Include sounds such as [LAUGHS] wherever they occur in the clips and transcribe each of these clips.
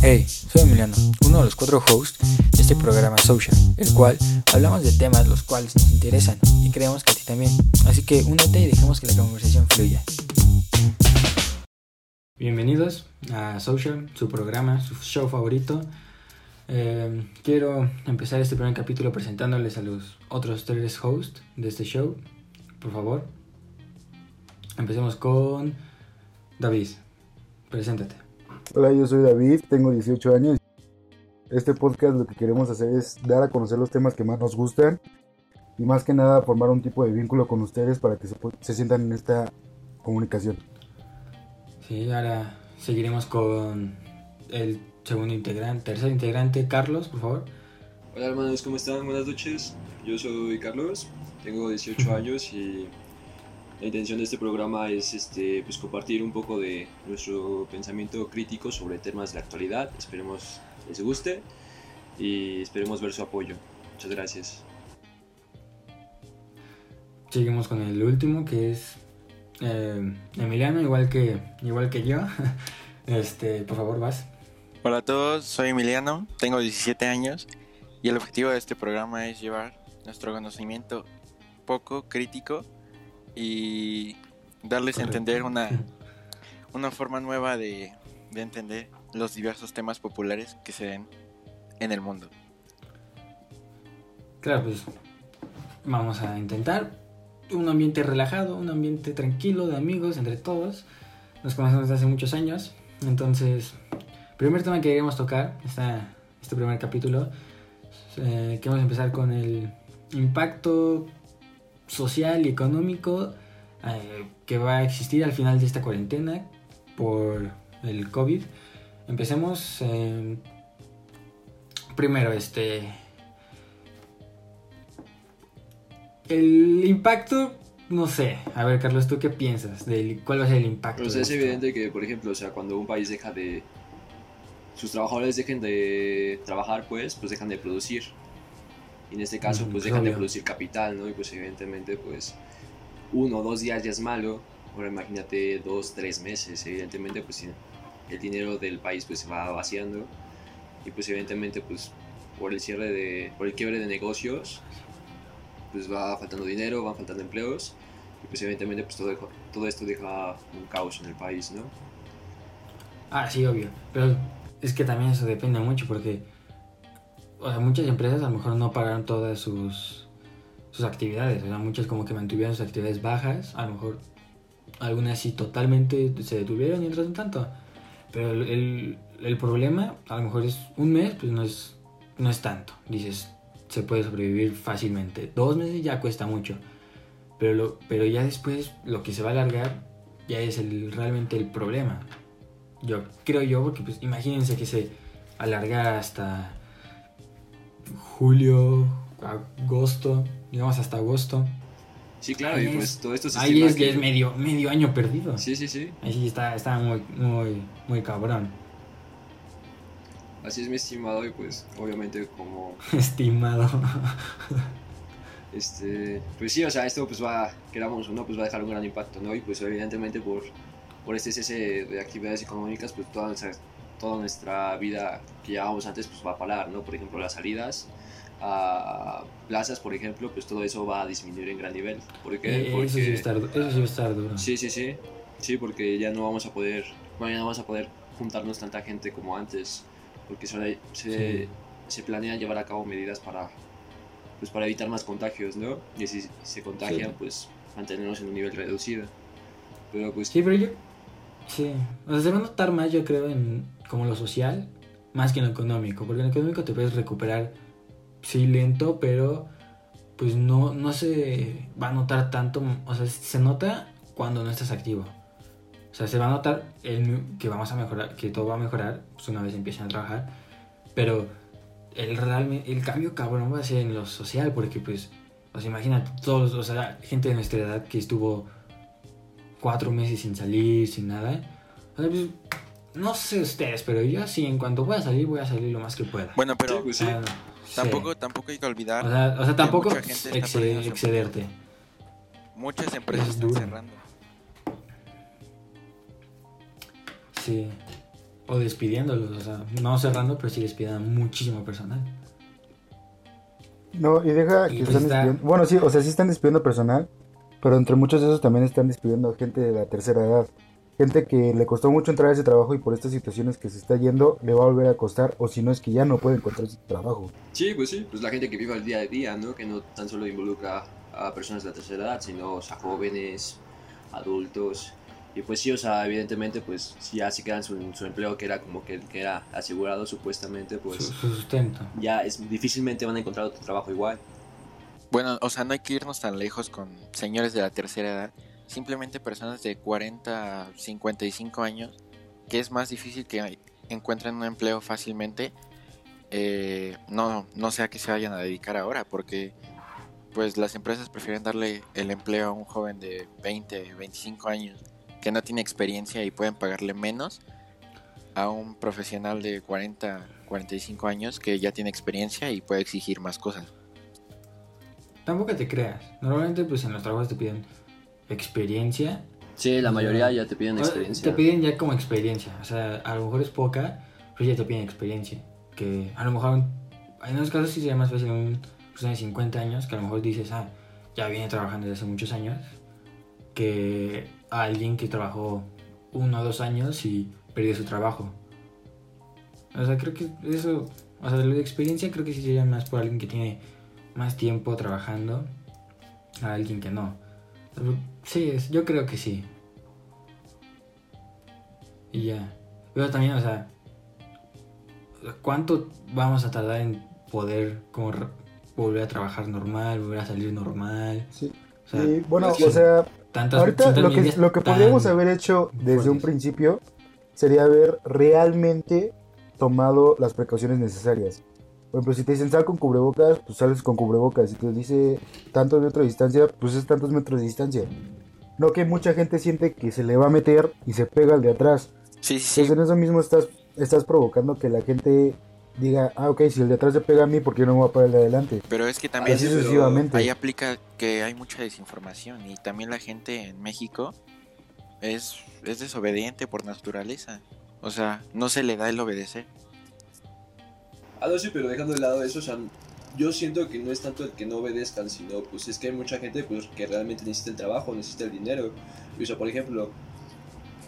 Hey, soy Emiliano, uno de los cuatro hosts de este programa Social, el cual hablamos de temas los cuales nos interesan y creemos que a ti también. Así que únete y dejemos que la conversación fluya. Bienvenidos a Social, su programa, su show favorito. Eh, quiero empezar este primer capítulo presentándoles a los otros tres hosts de este show. Por favor, empecemos con David. Preséntate. Hola, yo soy David, tengo 18 años. Este podcast lo que queremos hacer es dar a conocer los temas que más nos gustan y más que nada formar un tipo de vínculo con ustedes para que se, se sientan en esta comunicación. Sí, ahora seguiremos con el segundo integrante, tercer integrante, Carlos, por favor. Hola hermanos, ¿cómo están? Buenas noches. Yo soy Carlos, tengo 18 años y la intención de este programa es este, pues, compartir un poco de nuestro pensamiento crítico sobre temas de la actualidad. Esperemos les guste y esperemos ver su apoyo. Muchas gracias. Seguimos con el último que es eh, Emiliano, igual que, igual que yo. [LAUGHS] Este, por favor, vas. Hola a todos, soy Emiliano, tengo 17 años y el objetivo de este programa es llevar nuestro conocimiento poco crítico y darles Correcto. a entender una, una forma nueva de, de entender los diversos temas populares que se ven en el mundo. Claro, pues vamos a intentar un ambiente relajado, un ambiente tranquilo de amigos entre todos. Nos conocemos desde hace muchos años. Entonces, primer tema que queremos tocar, esta, este primer capítulo, eh, queremos empezar con el impacto social y económico eh, que va a existir al final de esta cuarentena por el COVID. Empecemos eh, primero, este... El impacto, no sé. A ver, Carlos, ¿tú qué piensas? Del, ¿Cuál va a ser el impacto? De es evidente que, por ejemplo, o sea, cuando un país deja de... sus trabajadores dejen de trabajar, pues, pues dejan de producir. Y en este caso, pues es dejan de producir capital, ¿no? Y pues evidentemente, pues, uno o dos días ya es malo. Ahora imagínate dos, tres meses. Evidentemente, pues el dinero del país pues se va vaciando. Y pues evidentemente, pues, por el cierre de... por el quiebre de negocios, pues va faltando dinero, van faltando empleos. Y pues evidentemente, pues todo, todo esto deja un caos en el país, ¿no? Ah, sí, obvio. Pero es que también eso depende mucho porque o sea, muchas empresas a lo mejor no pararon todas sus, sus actividades. O muchas como que mantuvieron sus actividades bajas. A lo mejor algunas sí totalmente se detuvieron y otras no tanto. Pero el, el, el problema a lo mejor es un mes, pues no es, no es tanto. Dices, se puede sobrevivir fácilmente. Dos meses ya cuesta mucho. Pero, lo, pero ya después lo que se va a alargar ya es el, realmente el problema. Yo creo yo, porque pues imagínense que se alargara hasta julio, agosto, digamos hasta agosto. Sí, claro, Ahí y pues es- todo esto se Ahí es, que- es medio, medio año perdido. Sí, sí, sí. Ahí sí está, está muy, muy, muy cabrón. Así es mi estimado y pues obviamente como [LAUGHS] Estimado. este pues sí, o sea, esto pues va queramos o no pues va a dejar un gran impacto, ¿no? Y pues evidentemente por por este cese de actividades económicas pues toda nuestra toda nuestra vida que llevábamos antes pues va a parar, ¿no? Por ejemplo, las salidas a plazas, por ejemplo, pues todo eso va a disminuir en gran nivel. ¿Por qué? Eh, Porque Eso sí estar, eso sí va a estar duro. Sí, sí, sí. Sí, porque ya no vamos a poder, bueno, ya no vamos a poder juntarnos tanta gente como antes, porque se, se, Sí. se planea llevar a cabo medidas para, pues, para evitar más contagios, ¿no? Y si se contagian, Sí. pues mantenernos en un nivel reducido. Pero pues, Sí, pero yo. Sí. O sea, se va a notar más, yo creo, en como lo social, más que en lo económico. Porque en lo económico te puedes recuperar, sí, lento, pero pues no, no se va a notar tanto. O sea, se nota cuando no estás activo. O sea, se va a notar el, que vamos a mejorar, que todo va a mejorar pues, una vez empiecen a trabajar. Pero el, realmente, el cambio cabrón va a ser en lo social, porque pues, o sea, imagínate, todos, o sea, gente de nuestra edad que estuvo cuatro meses sin salir, sin nada. O sea, pues, no sé ustedes, pero yo sí, en cuanto pueda salir, voy a salir lo más que pueda. Bueno, sí, pero pues sí. Sí. tampoco, tampoco hay que olvidar, O sea, o sea, tampoco excederte. muchas empresas es están duro. cerrando. Sí. o despidiéndolos, o sea, no cerrando, pero sí despidiendo a muchísimo personal. No, y deja Y que pues están está- despidiendo. Bueno, sí, o sea, sí están despidiendo personal, pero entre muchos de esos también están despidiendo a gente de la tercera edad. Gente que le costó mucho entrar a ese trabajo y por estas situaciones que se está yendo le va a volver a costar, o si no es que ya no puede encontrar ese trabajo. Sí, pues sí, pues la gente que vive el día a día, ¿no? Que no tan solo involucra a personas de la tercera edad, sino o sea, jóvenes, adultos. Y pues sí, o sea, evidentemente, pues si ya se quedan su, su empleo que era como que, que era asegurado supuestamente, Su, pues su sustento. ya es difícilmente van a encontrar otro trabajo igual. Bueno, o sea, no hay que irnos tan lejos con señores de la tercera edad. Simplemente personas de 40 a 55 años, que es más difícil que encuentren un empleo fácilmente. eh, no, no sea que se vayan a dedicar ahora, porque pues las empresas prefieren darle el empleo a un joven de 20, 25 años que no tiene experiencia y pueden pagarle menos a un profesional de 40, 45 años que ya tiene experiencia y puede exigir más cosas. Tampoco te creas. Normalmente, pues en los trabajos te piden experiencia. Sí, la mayoría ya te piden experiencia. Te piden ya como experiencia. O sea, a lo mejor es poca, pero ya te piden experiencia. Que a lo mejor, en unos casos sí sería más fácil un persona de 50 años, que a lo mejor dices, ah, ya viene trabajando desde hace muchos años, que a alguien que trabajó uno o dos años y perdió su trabajo. O sea, creo que eso, o sea, lo de experiencia creo que sí sería más por alguien que tiene más tiempo trabajando a alguien que no. Sí, es- yo creo que sí. Y ya. Pero también, o sea, ¿cuánto vamos a tardar en poder como volver a trabajar normal, volver a salir normal? Sí. O sea, Y bueno, o sea, tantas ahorita tantas lo que, lo que podríamos haber hecho desde un principio sería haber realmente tomado las precauciones necesarias. Por ejemplo, si te dicen sal con cubrebocas, pues sales con cubrebocas. Si te dice tantos metros de distancia, pues es tantos metros de distancia. No que mucha gente siente que se le va a meter y se pega al de atrás. Sí, sí. Entonces en eso mismo estás, estás provocando que la gente diga, ah, ok, si el de atrás se pega a mí, ¿por qué no me voy a parar el de adelante? Pero es que también ahí aplica que hay mucha desinformación y también la gente en México es, es desobediente por naturaleza. O sea, no se le da el obedecer. Ah, no, sí, pero dejando de lado eso, o sea, yo siento que no es tanto el que no obedezcan, sino pues es que hay mucha gente pues, que realmente necesita el trabajo, necesita el dinero. Y, o sea, por ejemplo,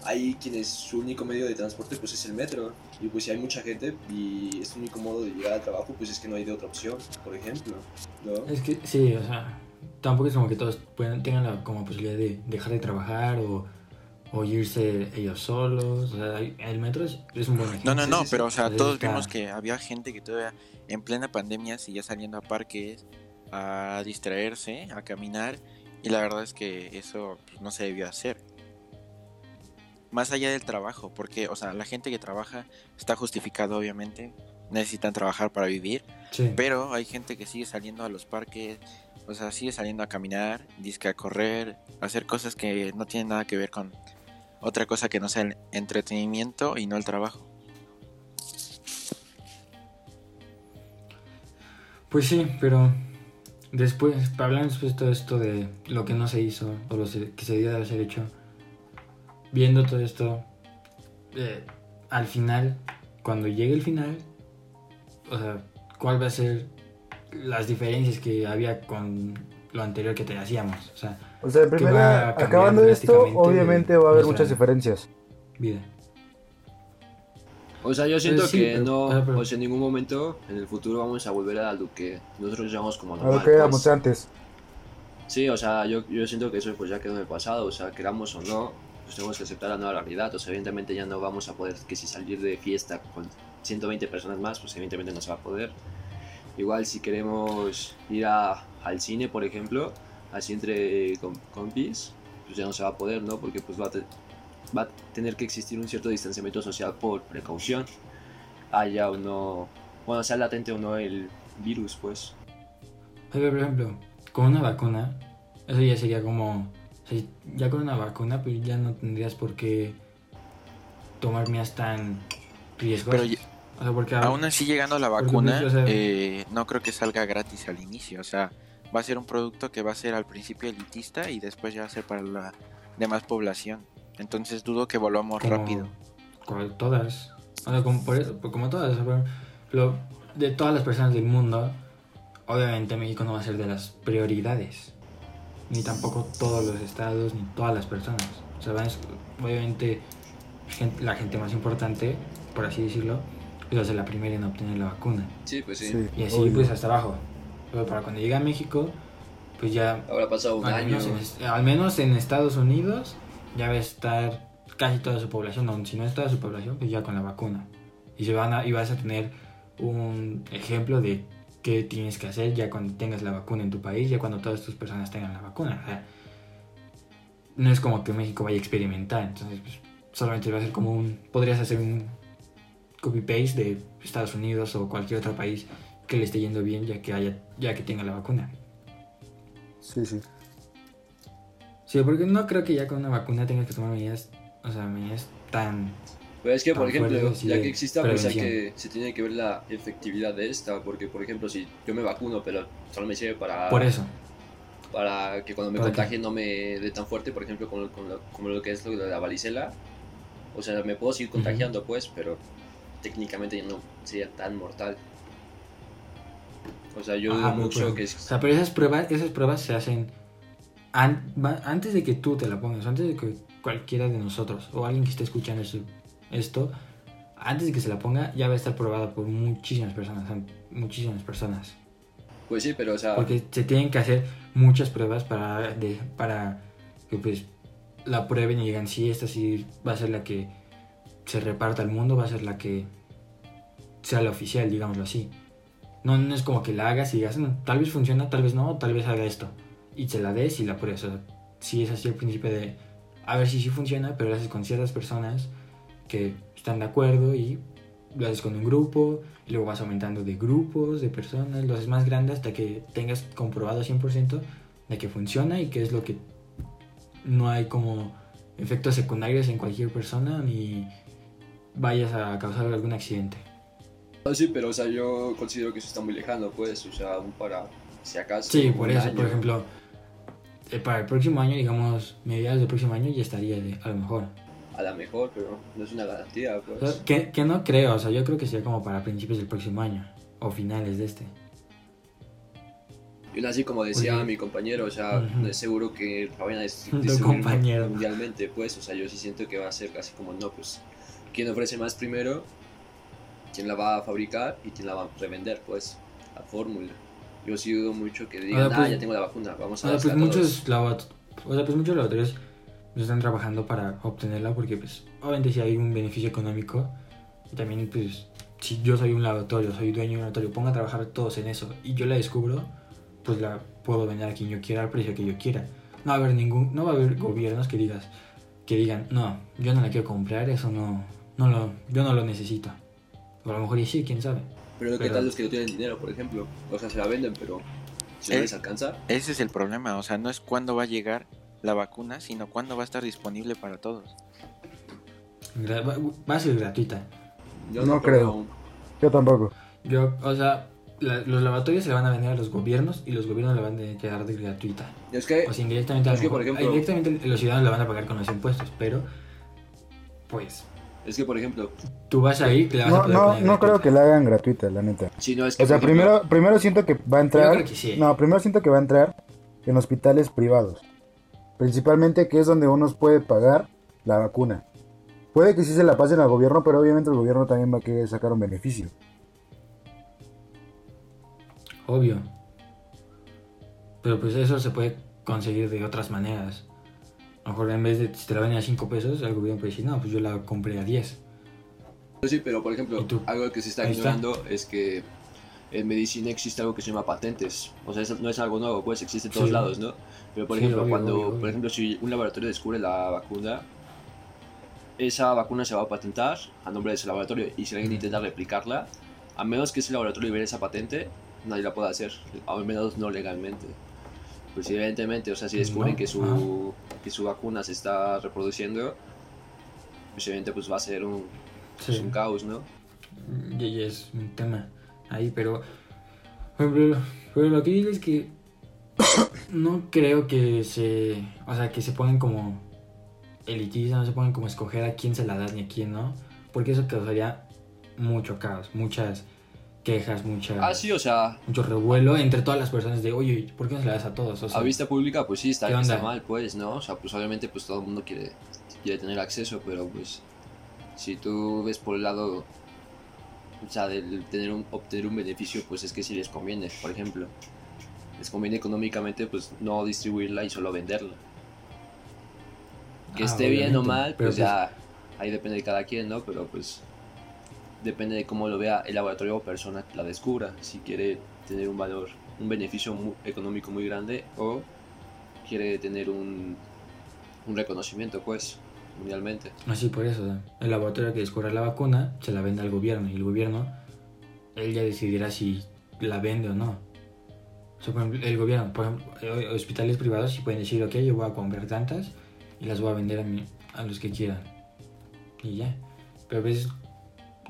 hay quienes su único medio de transporte pues es el metro. Y pues si hay mucha gente y es su único modo de llegar al trabajo, pues es que no hay de otra opción, por ejemplo. ¿no? Es que sí, o sea, tampoco es como que todos puedan, tengan la como posibilidad de dejar de trabajar o, o irse ellos solos. O sea, el metro es, es un buen No, ejemplo. no, no, pero o sea, todos está. vimos que había gente que todavía en plena pandemia seguía saliendo a parques a distraerse, a caminar y la verdad es que eso pues, no se debió hacer. Más allá del trabajo, porque, o sea, la gente que trabaja está justificado obviamente, necesitan trabajar para vivir, Sí. pero hay gente que sigue saliendo a los parques, o sea, sigue saliendo a caminar, disque a correr, a hacer cosas que no tienen nada que ver con otra cosa que no sea el entretenimiento y no el trabajo. Pues sí, pero después, hablando después de todo esto de lo que no se hizo o lo que se debió de haber hecho, viendo todo esto, eh, al final, cuando llegue el final, o sea, ¿cuál va a ser las diferencias que había con lo anterior que te hacíamos? O sea, O sea, en primera, a acabando esto, obviamente va a haber muchas diferencias. vida. O sea, yo siento Pues sí, que pero- no, ah, pero- o sea, en ningún momento en el futuro vamos a volver a lo que nosotros llamamos como A normal. lo que éramos pues. antes. Sí, o sea, yo, yo siento que eso pues ya quedó en el pasado, o sea, queramos o no, pues tenemos que aceptar la nueva realidad, o sea, evidentemente ya no vamos a poder que si salir de fiesta con 120 personas más, pues evidentemente no se va a poder. Igual si queremos ir a- al cine, por ejemplo, así entre com- compis, pues ya no se va a poder, ¿no? Porque pues va a, te- va a tener que existir un cierto distanciamiento social por precaución, haya o no, bueno, sea latente o no el virus, pues. Pero, por ejemplo, con una vacuna, eso ya sería como. o sea, ya con una vacuna, pues ya no tendrías por qué tomar medidas tan riesgosas. Pero o sea, porque Aún así, llegando a la vacuna, pues, o sea- eh, no creo que salga gratis al inicio. O sea, va a ser un producto que va a ser al principio elitista y después ya va a ser para la demás población. Entonces dudo que volvamos como- rápido. como todas. O sea, como, por pues como todas, ejemplo, de todas las personas del mundo, obviamente México no va a ser de las prioridades. Ni tampoco todos los estados, ni todas las personas. O sea, obviamente la gente más importante, por así decirlo, pues va a ser la primera en obtener la vacuna. Sí, pues sí. Sí, Y así obvio. pues hasta abajo. Pero para cuando llegue a México, pues ya Habrá pasado un al año. menos, en, al menos en Estados Unidos ya va a estar casi toda su población, o si no es toda su población, pues ya con la vacuna. Y, se van a, y vas a tener un ejemplo de qué tienes que hacer ya cuando tengas la vacuna en tu país, ya cuando todas tus personas tengan la vacuna. O sea, no es como que México vaya a experimentar, entonces pues, solamente va a ser como un... Podrías hacer un copy-paste de Estados Unidos o cualquier otro país que le esté yendo bien ya que, haya, ya que tenga la vacuna. Sí, sí. Sí, porque no creo que ya con una vacuna tengas que tomar medidas, o sea, medidas tan... Pero es que, por ejemplo, ya que exista, pues hay que, se tiene que ver la efectividad de esta, porque, por ejemplo, si yo me vacuno, pero solo me sirve para, Por eso. para que cuando me ¿Para qué? contagie no me dé tan fuerte, por ejemplo, con lo, con lo- como lo que es lo de la varicela. O sea, me puedo seguir contagiando, pues, pero técnicamente ya no sería tan mortal. O sea, yo dudo Ajá, mucho pero- que... O sea, pero esas pruebas, esas pruebas se hacen an- antes de que tú te la pongas, antes de que cualquiera de nosotros o alguien que esté escuchando esto, esto, antes de que se la ponga, ya va a estar probada por muchísimas personas, muchísimas personas. Pues sí, pero o sea... Porque se tienen que hacer muchas pruebas para, de- para que pues la prueben y digan, sí, esta sí va a ser la que se reparta al mundo, va a ser la que sea la oficial, digámoslo así. No, no es como que la hagas y digas, "Mm, tal vez funciona, tal vez no, tal vez haga esto. Y se la des y la pruebes. O sea, sí es así el principio de, a ver si sí funciona, pero lo haces con ciertas personas que están de acuerdo y lo haces con un grupo y luego vas aumentando de grupos, de personas, lo haces más grande hasta que tengas comprobado 100% de que funciona y que es lo que no hay como efectos secundarios en cualquier persona ni vayas a causar algún accidente. Ah, sí, pero o sea, yo considero que eso está muy lejano, pues, o sea, aún para, si acaso... Sí, por eso, año. por ejemplo, eh, para el próximo año, digamos, mediados del próximo año ya estaría de, a lo mejor. A lo mejor, pero no es una garantía, O pues. sea, que, que no creo, o sea, yo creo que sería como para principios del próximo año o finales de este. Y así, como decía Oye. mi compañero, o sea, no es seguro que la a [LAUGHS] distribuir compañero. mundialmente, pues, o sea, yo sí siento que va a ser casi como, no, pues, quién ofrece más primero, quién la va a fabricar y quién la va a revender, pues, la fórmula. Yo sí dudo mucho que digan, Ahora, ah, pues- ya tengo la vacuna, vamos a sea, pues dársela a todos". muchos, o sea, pues muchos laboratorios están trabajando para obtenerla porque pues obviamente si hay un beneficio económico y también pues si yo soy un laboratorio, soy dueño de un laboratorio, pongo a trabajar todos en eso y yo la descubro, pues la puedo vender a quien yo quiera al precio que yo quiera. No va a haber ningún, no va a haber gobiernos que digas, que digan, no, yo no la quiero comprar, eso no, no lo, yo no lo necesito. O a lo mejor y sí, quién sabe. Pero ¿qué pero- tal los que no tienen dinero, por ejemplo? O sea, se la venden, pero si no Eh. les alcanza, Ese es el problema, o sea, no es cuándo va a llegar la vacuna, sino cuándo va a estar disponible para todos. Gra- Va, a ser gratuita. yo No creo. Yo tampoco. Yo, o sea, la- los laboratorios se le van a vender a los gobiernos y los gobiernos le van a quedar de gratuita. Es que, O sea, indirectamente, Es que, por mejor- ejemplo- indirectamente los ciudadanos la van a pagar con los impuestos, pero pues es que, por ejemplo, tú vas a ir y la vas a No, poder no, poner no creo que la hagan gratuita, la neta. si no es que, O sea, ejemplo, primero, primero siento que va a Yo entrar. creo que sí. No, primero siento que va a entrar en hospitales privados. Principalmente que es donde uno puede pagar la vacuna. Puede que sí se la pasen al gobierno, pero obviamente el gobierno también va a querer sacar un beneficio. Obvio. Pero pues eso se puede conseguir de otras maneras. Lo mejor en vez de si te la venden a 5 pesos, el gobierno puede decir, no, pues yo la compré a 10. Pues sí, pero por ejemplo, algo que se está Ahí está. ignorando es que en medicina existe algo que se llama patentes. O sea, no es algo nuevo, pues existe en todos Sí. lados, ¿no? Pero por Sí, ejemplo, obvio, cuando, obvio, obvio. por ejemplo, si un laboratorio descubre la vacuna, esa vacuna se va a patentar a nombre de ese laboratorio y si alguien Mm. intenta replicarla, a menos que ese laboratorio libere esa patente, nadie la pueda hacer, al menos no legalmente. Pues evidentemente, o sea, si descubren No, que su, que su vacuna se está reproduciendo, pues evidentemente pues va a ser un, pues, un caos, ¿no? Y, y es un tema ahí, pero, pero, pero lo que digo es que [COUGHS] no creo que se, o sea, que se pongan como elitistas, no se pongan como escoger a quién se la das ni a quién no, porque eso causaría mucho caos, muchas quejas, mucha, Ah, sí, o sea, mucho revuelo entre todas las personas de, oye, ¿por qué no se la das a todos? O sea, a vista pública, pues sí, está, está mal, pues, ¿no? O sea, pues obviamente, pues todo el mundo quiere, quiere tener acceso, pero pues, si tú ves por el lado, o sea, del tener un, obtener un beneficio, pues es que sí les conviene, por ejemplo. Les conviene económicamente, pues, no distribuirla y solo venderla. Que Ah, esté bien o mal, pero pues ya, ahí depende de cada quien, ¿no? Pero pues, depende de cómo lo vea el laboratorio o persona que la descubra. Si quiere tener un valor, un beneficio mu- económico muy grande o quiere tener un, un reconocimiento, pues, mundialmente. Así por eso, el laboratorio que descubra la vacuna se la vende al gobierno y el gobierno, él ya decidirá si la vende o no. O sea, por ejemplo, el gobierno, por ejemplo, hospitales privados sí pueden decir, ok, yo voy a comprar tantas y las voy a vender a, mi- a los que quieran. Y ya. Pero a veces,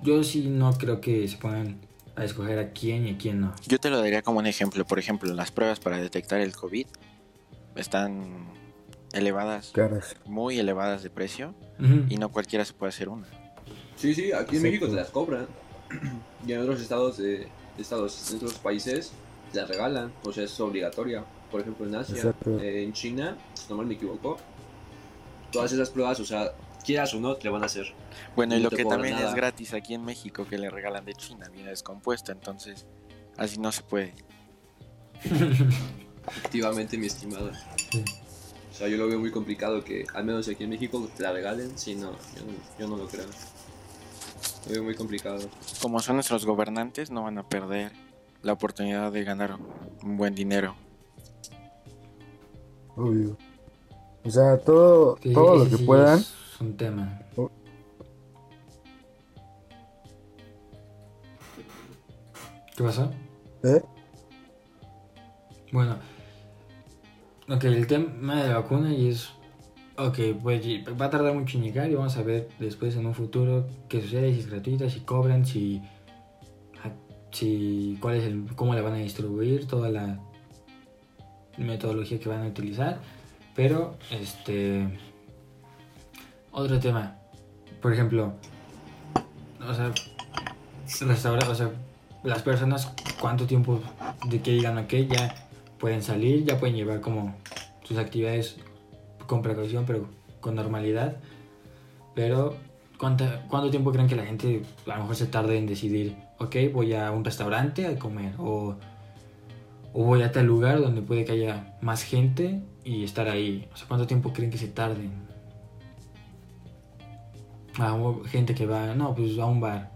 yo sí no creo que se pongan a escoger a quién y a quién no. Yo te lo daría como un ejemplo. Por ejemplo, las pruebas para detectar el COVID están elevadas, Caras. muy elevadas de precio, y no cualquiera se puede hacer una. Sí, sí, aquí en Sí, México te las cobran. [CLEARS THROAT] Y en otros estados, de, estados, en otros países, te las regalan. O sea, es obligatoria. Por ejemplo, en Asia, eh, en China, si no mal me equivoco, todas esas pruebas, o sea, quieras o no, te van a hacer. Bueno, y lo que también nada. es gratis aquí en México que le regalan de China viene descompuesto, entonces así no se puede. [LAUGHS] Efectivamente, mi estimado. Sí. O sea, yo lo veo muy complicado que, al menos aquí en México, te la regalen. Sí, no, yo no, yo no lo creo. Lo veo muy complicado. Como son nuestros gobernantes, no van a perder la oportunidad de ganar un buen dinero. Obvio. O sea, todo, todo lo que puedan. Es un tema. Oh. ¿Qué pasó? ¿Eh? Bueno, ok, el tema de la vacuna y es, ok, pues va a tardar mucho en llegar y vamos a ver después en un futuro qué sucede, si es gratuita, si cobran, si, a- si cuál es el, cómo la van a distribuir, toda la metodología que van a utilizar, pero este, otro tema, por ejemplo, o sea, o las personas cuánto tiempo de que digan ok ya pueden salir, ya pueden llevar como sus actividades con precaución pero con normalidad. Pero ¿cuánta, ¿cuánto tiempo creen que la gente a lo mejor se tarde en decidir ok voy a un restaurante a comer o, o voy a tal lugar donde puede que haya más gente y estar ahí? O sea, ¿cuánto tiempo creen que se tarden? O gente que va, no, pues a un bar.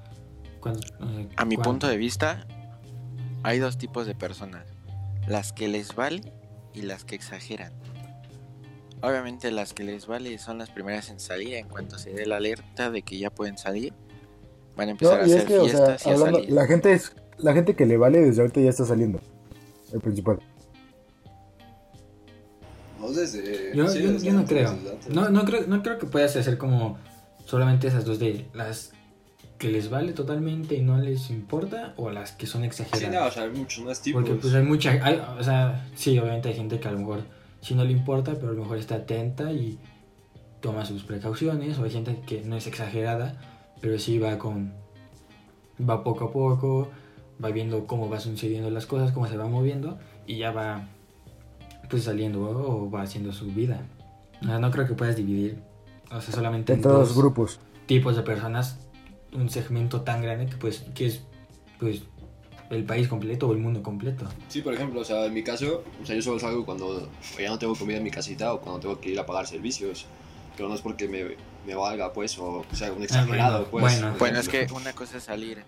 ¿Cuánto- o sea, A mi punto de vista, hay dos tipos de personas. Las que les vale y las que exageran. Obviamente las que les vale son las primeras en salir. En cuanto se dé la alerta de que ya pueden salir, van a empezar No, a es hacer que, o sea, fiestas y a hablando, salir. la gente es, la gente que le vale desde ahorita ya está saliendo. El principal. No desde. Yo, sí, yo- desde yo no creo. No, no creo. no creo que puedas hacer como solamente esas dos de las que les vale totalmente y no les importa o las que son Sí, exageradas. no, o sea, hay muchos más tipos. Porque pues hay mucha, hay- o sea, sí, obviamente hay gente que a lo mejor sí no le importa, pero a lo mejor está atenta y toma sus precauciones, o hay gente que no es exagerada, pero sí va con, va poco a poco, va viendo cómo va sucediendo las cosas, cómo se va moviendo y ya va pues saliendo o va haciendo su vida. O sea, no creo que puedas dividir, o sea, solamente en los dos grupos. tipos de personas, un segmento tan grande que pues que es pues el país completo o el mundo completo. Sí, por ejemplo, o sea, en mi caso, o sea, yo solo salgo cuando ya no tengo comida en mi casita o cuando tengo que ir a pagar servicios. Pero no es porque me, me valga, pues, o, o sea, un exagerado, bueno, pues. bueno. Bueno, es que una cosa es salir,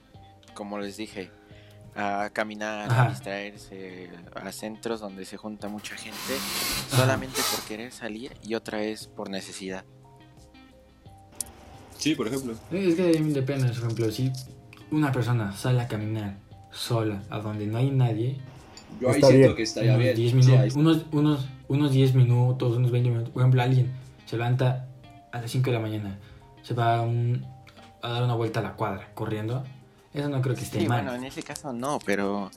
como les dije, a caminar, Ajá. a distraerse, a centros donde se junta mucha gente, solamente por querer salir y otra es por necesidad. Sí, por ejemplo. Es que depende, por ejemplo, si una persona sale a caminar sola a donde no hay nadie, Yo ahí siento bien. que estaría unos bien. 10 Sí, minutos, ahí está. unos, unos, unos 10 minutos, unos 20 minutos, por ejemplo, alguien se levanta a las 5 de la mañana, se va a, un- a dar una vuelta a la cuadra corriendo, eso no creo que esté Sí, mal. bueno, en ese caso no, pero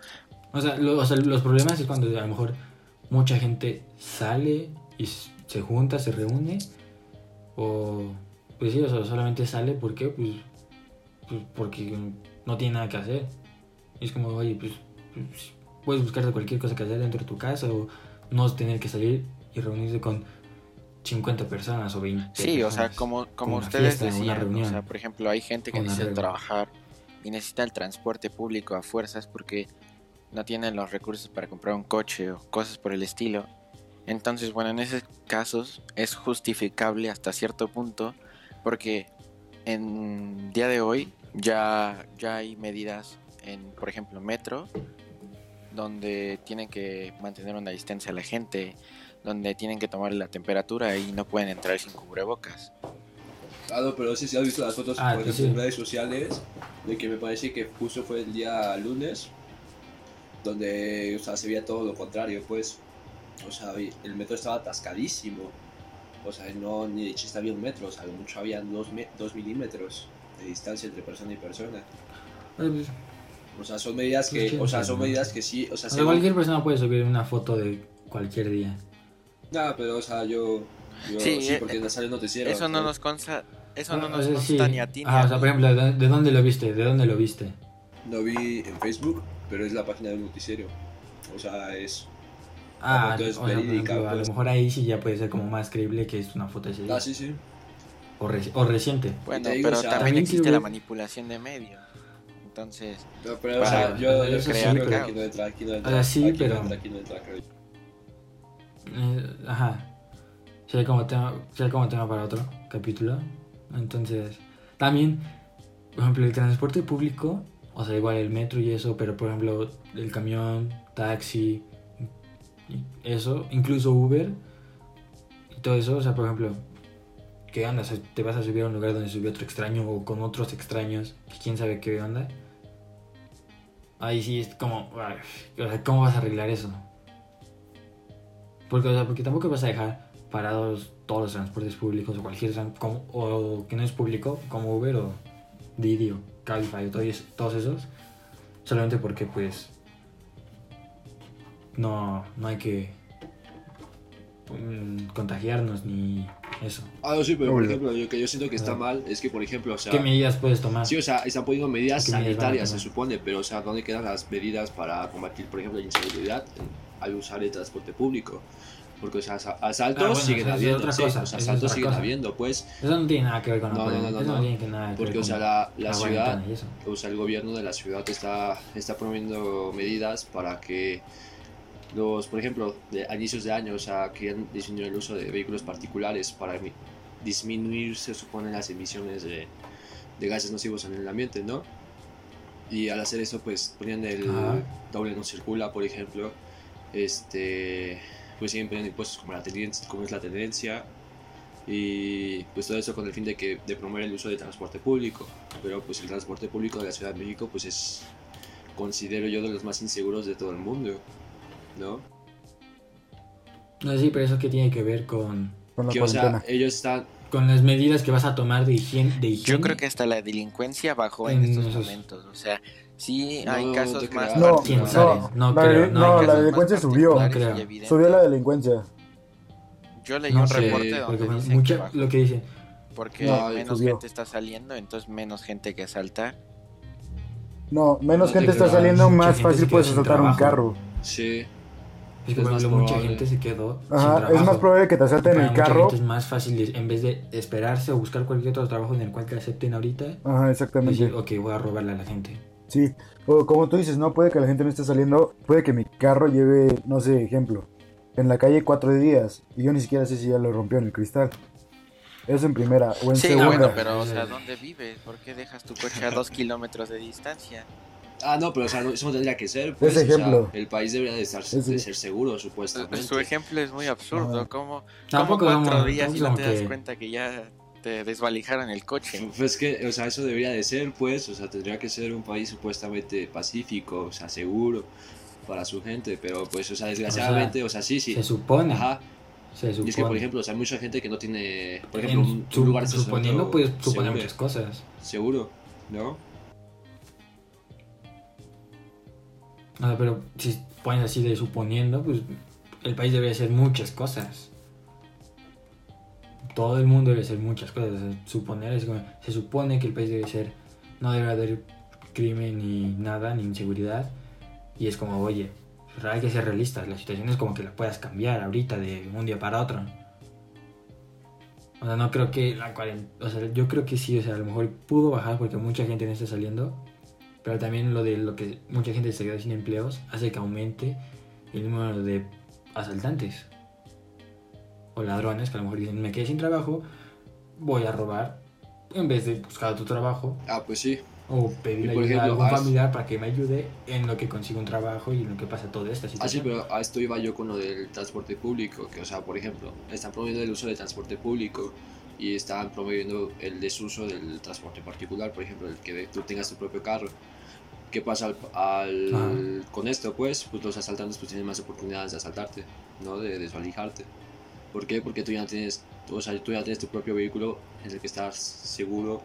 O sea, lo- o sea, los problemas es cuando a lo mejor mucha gente sale y se junta, se reúne. O, pues sí, o sea, solamente sale porque, pues, pues, porque no tiene nada que hacer. Y es como, oye, pues, pues, puedes buscarte cualquier cosa que hacer dentro de tu casa o no tener que salir y reunirse con 50 personas o 20. Sí, o sea, como, como ustedes fiesta, una decían, o reunión. sea, por ejemplo, hay gente que necesita regla. trabajar y necesita el transporte público a fuerzas porque no tienen los recursos para comprar un coche o cosas por el estilo. Entonces, bueno, en esos casos es justificable hasta cierto punto porque en día de hoy ya, ya hay medidas en, por ejemplo, metro, donde tienen que mantener una distancia a la gente, donde tienen que tomar la temperatura y no pueden entrar sin cubrebocas. Claro, pero no sé si has visto las fotos Ah, por sí, en redes sociales, de que me parece que justo fue el día lunes, donde o sea, se veía todo lo contrario, pues. O sea, el metro estaba atascadísimo. O sea, no ni de chiste había un metro, o sea, lo mucho había dos, me- dos milímetros de distancia entre persona y persona. Eh, pues, O sea, son medidas Pues, que, o sea, son ¿no? medidas que sí, o sea, o sea, cualquier persona puede subir una foto de cualquier día. Nada, pero o sea, yo, yo Sí, sí, eh, porque no sale el noticiero. Eso no ¿sabes? nos consta, eso no Ah, nos sea, consta sí. ni a ti ni Ah, a o sea, por ejemplo, ¿de, de dónde lo viste? ¿De dónde lo viste? Lo vi en Facebook, pero es la página del noticiero. O sea, es... Ah, foto es o sea, por verídica, ejemplo, a lo pues. mejor ahí sí ya puede ser como más creíble que es una foto de ese día. Ah, sí, sí. o, reci- o reciente. Bueno, digo, pero o sea, también también existe la manipulación de medios. Entonces, No, pero, o sea, yo, yo eso creo sí, que pero- aquí no entra, aquí no entra. O sea, sí, aquí pero- no entra, aquí no entra, creo. Eh, ajá. Sería como, tema, sería como tema para otro capítulo. Entonces, también, por ejemplo, el transporte público, o sea, igual el metro y eso, pero por ejemplo, el camión, taxi, eso, incluso Uber y todo eso, o sea, por ejemplo, ¿qué onda? Te vas a subir a un lugar donde subió otro extraño o con otros extraños, que quién sabe qué onda. Ahí sí es como, ¿cómo vas a arreglar eso? Porque, o sea, porque tampoco vas a dejar parados todos los transportes públicos o cualquier como, o que no es público, como Uber o Didi o o todos esos, solamente porque pues no, no hay que mm, contagiarnos ni eso. Ah, no, sí, pero por ejemplo, lo que yo siento que está Ah. mal es que, por ejemplo, o sea... ¿Qué medidas puedes tomar? Sí, o sea, están poniendo medidas ¿Qué medidas van a sanitarias, se supone, pero, o sea, ¿dónde quedan las medidas para combatir, por ejemplo, la inseguridad al usar el transporte público? Porque, o sea, asa- asaltos Ah, bueno, siguen eso es habiendo, otra sí, cosa, o sea, asaltos siguen cosa. habiendo, pues, Eso no tiene nada que ver con la No, no, no, pandemia, no, eso no, no. tiene que nada que ver porque, o con sea, la, la la ciudad, o sea, el gobierno de la ciudad está, está promoviendo medidas para que los, por ejemplo, de, a inicios de año, o sea, querían disminuir el uso de vehículos particulares para mi- disminuir, se supone, las emisiones de, de gases nocivos en el ambiente, ¿no? Y al hacer eso, pues ponían el Ajá. doble no circula, por ejemplo, este, pues siguen poniendo impuestos como, la tendencia, como es la tendencia, y pues todo eso con el fin de que de promover el uso de transporte público pero pues el transporte público de la Ciudad de México pues es considero yo de los más inseguros de todo el mundo no No, sí, pero eso que tiene que ver con, Con la que o sea cuarentena. ellos están con las medidas que vas a tomar de higiene. De higiene. yo creo que hasta la delincuencia bajó en En estos momentos. O sea, sí hay no casos más. No, ¿Quién no, sabe? No la, creo, de- no no, hay la casos delincuencia subió. creo. Subió la delincuencia. Yo leí No un sé, reporte porque donde dice mucha- que bajó, lo que dicen. porque No, menos subió. gente está saliendo, entonces menos gente que asalta. No, menos No te gente está saliendo, más fácil puedes asaltar un carro. sí Es que por más ejemplo, mucha probable. gente se quedó sin Ajá, trabajo. es más probable que te asalten Para el carro. gente es más fácil, en vez de esperarse o buscar cualquier otro trabajo en el cual te acepten ahorita, Ajá, exactamente. decir, ok, voy a robarle a la gente. Sí, o como tú dices, no puede que la gente no esté saliendo, puede que mi carro lleve, no sé, ejemplo, en la calle cuatro días y yo ni siquiera sé si ya lo rompió en el cristal. Eso en primera o en Sí, segunda. bueno, pero o sea. ¿dónde vives? ¿Por qué dejas tu coche a dos kilómetros de distancia? Ah no pero o sea no- eso no tendría que ser pues Ese o sea, ejemplo. el país debería de, estar, Ese- de ser seguro supuestamente Su ejemplo es muy absurdo. Ajá. ¿Cómo, Tampoco cómo cuatro días y no te das cuenta que ya te desvalijaron el coche? Pues que, o sea, eso debería de ser, pues, o sea, tendría que ser un país supuestamente pacífico, o sea, seguro para su gente, pero pues, o sea, desgraciadamente, o sea, sí, sí, Se supone. ajá, Se supone. y es que, por ejemplo, o sea, hay mucha gente que no tiene, por ejemplo, En un, un su- lugar suponiendo, puedes suponer muchas cosas. seguro, ¿no? O pero si pones así de suponiendo, pues el país debe hacer muchas cosas. Todo el mundo debe hacer muchas cosas. suponer es como, se supone que el país debe ser no debe haber crimen ni nada, ni inseguridad. Y es como, oye, hay que ser realistas. La situación es como que la puedas cambiar ahorita de un día para otro. O sea, no creo que la. O sea, yo creo que sí, o sea, a lo mejor pudo bajar porque mucha gente no está saliendo. Pero también lo de lo que mucha gente se queda sin empleos hace que aumente el número de asaltantes o ladrones que a lo mejor dicen: Me quedé sin trabajo, voy a robar en vez de buscar otro trabajo Ah, pues sí. o pedir ayuda a ejemplo, algún has- familiar para que me ayude en lo que consigo un trabajo y en lo que pasa toda esta Ah, sí, situación. pero a esto iba yo con lo del transporte público, que o sea, por ejemplo, están promoviendo el uso del transporte público y están promoviendo el desuso del transporte particular, por ejemplo, el que tú tengas tu propio carro. ¿Qué pasa al, al- Ajá. con esto? Pues, pues los asaltantes pues tienen más oportunidades de asaltarte, ¿no? De desvalijarte. ¿Por qué? Porque tú ya tienes, o sea, tú ya tienes tu propio vehículo en el que estás seguro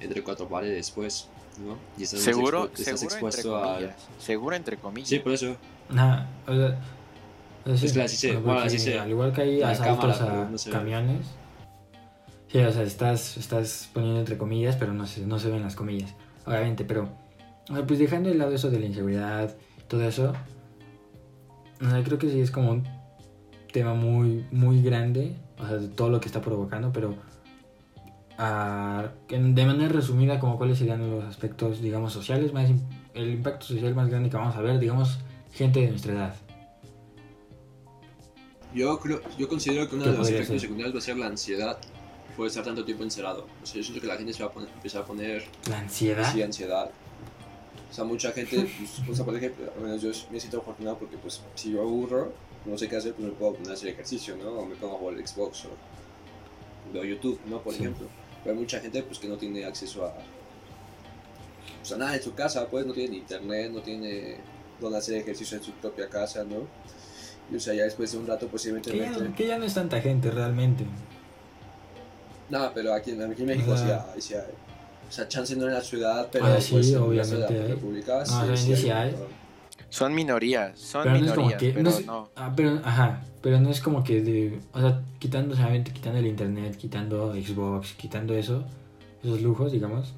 entre cuatro paredes, pues, ¿no? Y estás Seguro, expu- estás seguro entre expuesto. Seguro entre comillas. Sí, por eso. Ajá, o sea, o sea, Es que así se- bueno, así se- Al igual que hay asaltos cámara, a no ve. camiones. Sí, o sea, estás, estás poniendo entre comillas, pero no se, no se ven las comillas. Obviamente, pero. o sea, pues dejando de lado eso de la inseguridad, todo eso. o sea, creo que sí es como un tema muy, muy grande. O sea, de todo lo que está provocando, pero. ah, en- de manera resumida, como cuáles serían los aspectos, digamos, sociales, más el impacto social más grande que vamos a ver, digamos, gente de nuestra edad. Yo, creo, yo considero que uno ¿Qué de los ser? secundarios va a ser la ansiedad por estar tanto tiempo encerrado. O sea, yo siento que la gente se va a poner- empezar a poner La ansiedad. así ansiedad. O sea, mucha gente, pues, o sea, por ejemplo, al menos yo me siento afortunado porque, pues, si yo aburro, no sé qué hacer, pues me puedo poner a hacer ejercicio, ¿no? O me pongo a jugar al Xbox o veo YouTube, ¿no? Por Sí. ejemplo. Pero hay mucha gente, pues, que no tiene acceso a, pues, a nada en su casa, pues, no tiene internet, no tiene donde hacer ejercicio en su propia casa, ¿no? Y, o sea, ya después de un rato, pues, Que ya, que ya no es tanta gente realmente. No, pero aquí, en- aquí en México sí Ajá. hay, sí hay. O sea, chance no en la ciudad, pero Ah, sí, pues, en las obviamente ciudades hay. repúblicas, No, sí, realmente sí hay. Son minorías, son Pero no es como minorías, que. pero no es- no. ah, pero, ajá. Pero no es como que de. O sea, quitando solamente, quitando el internet, quitando Xbox, quitando eso, esos lujos, digamos.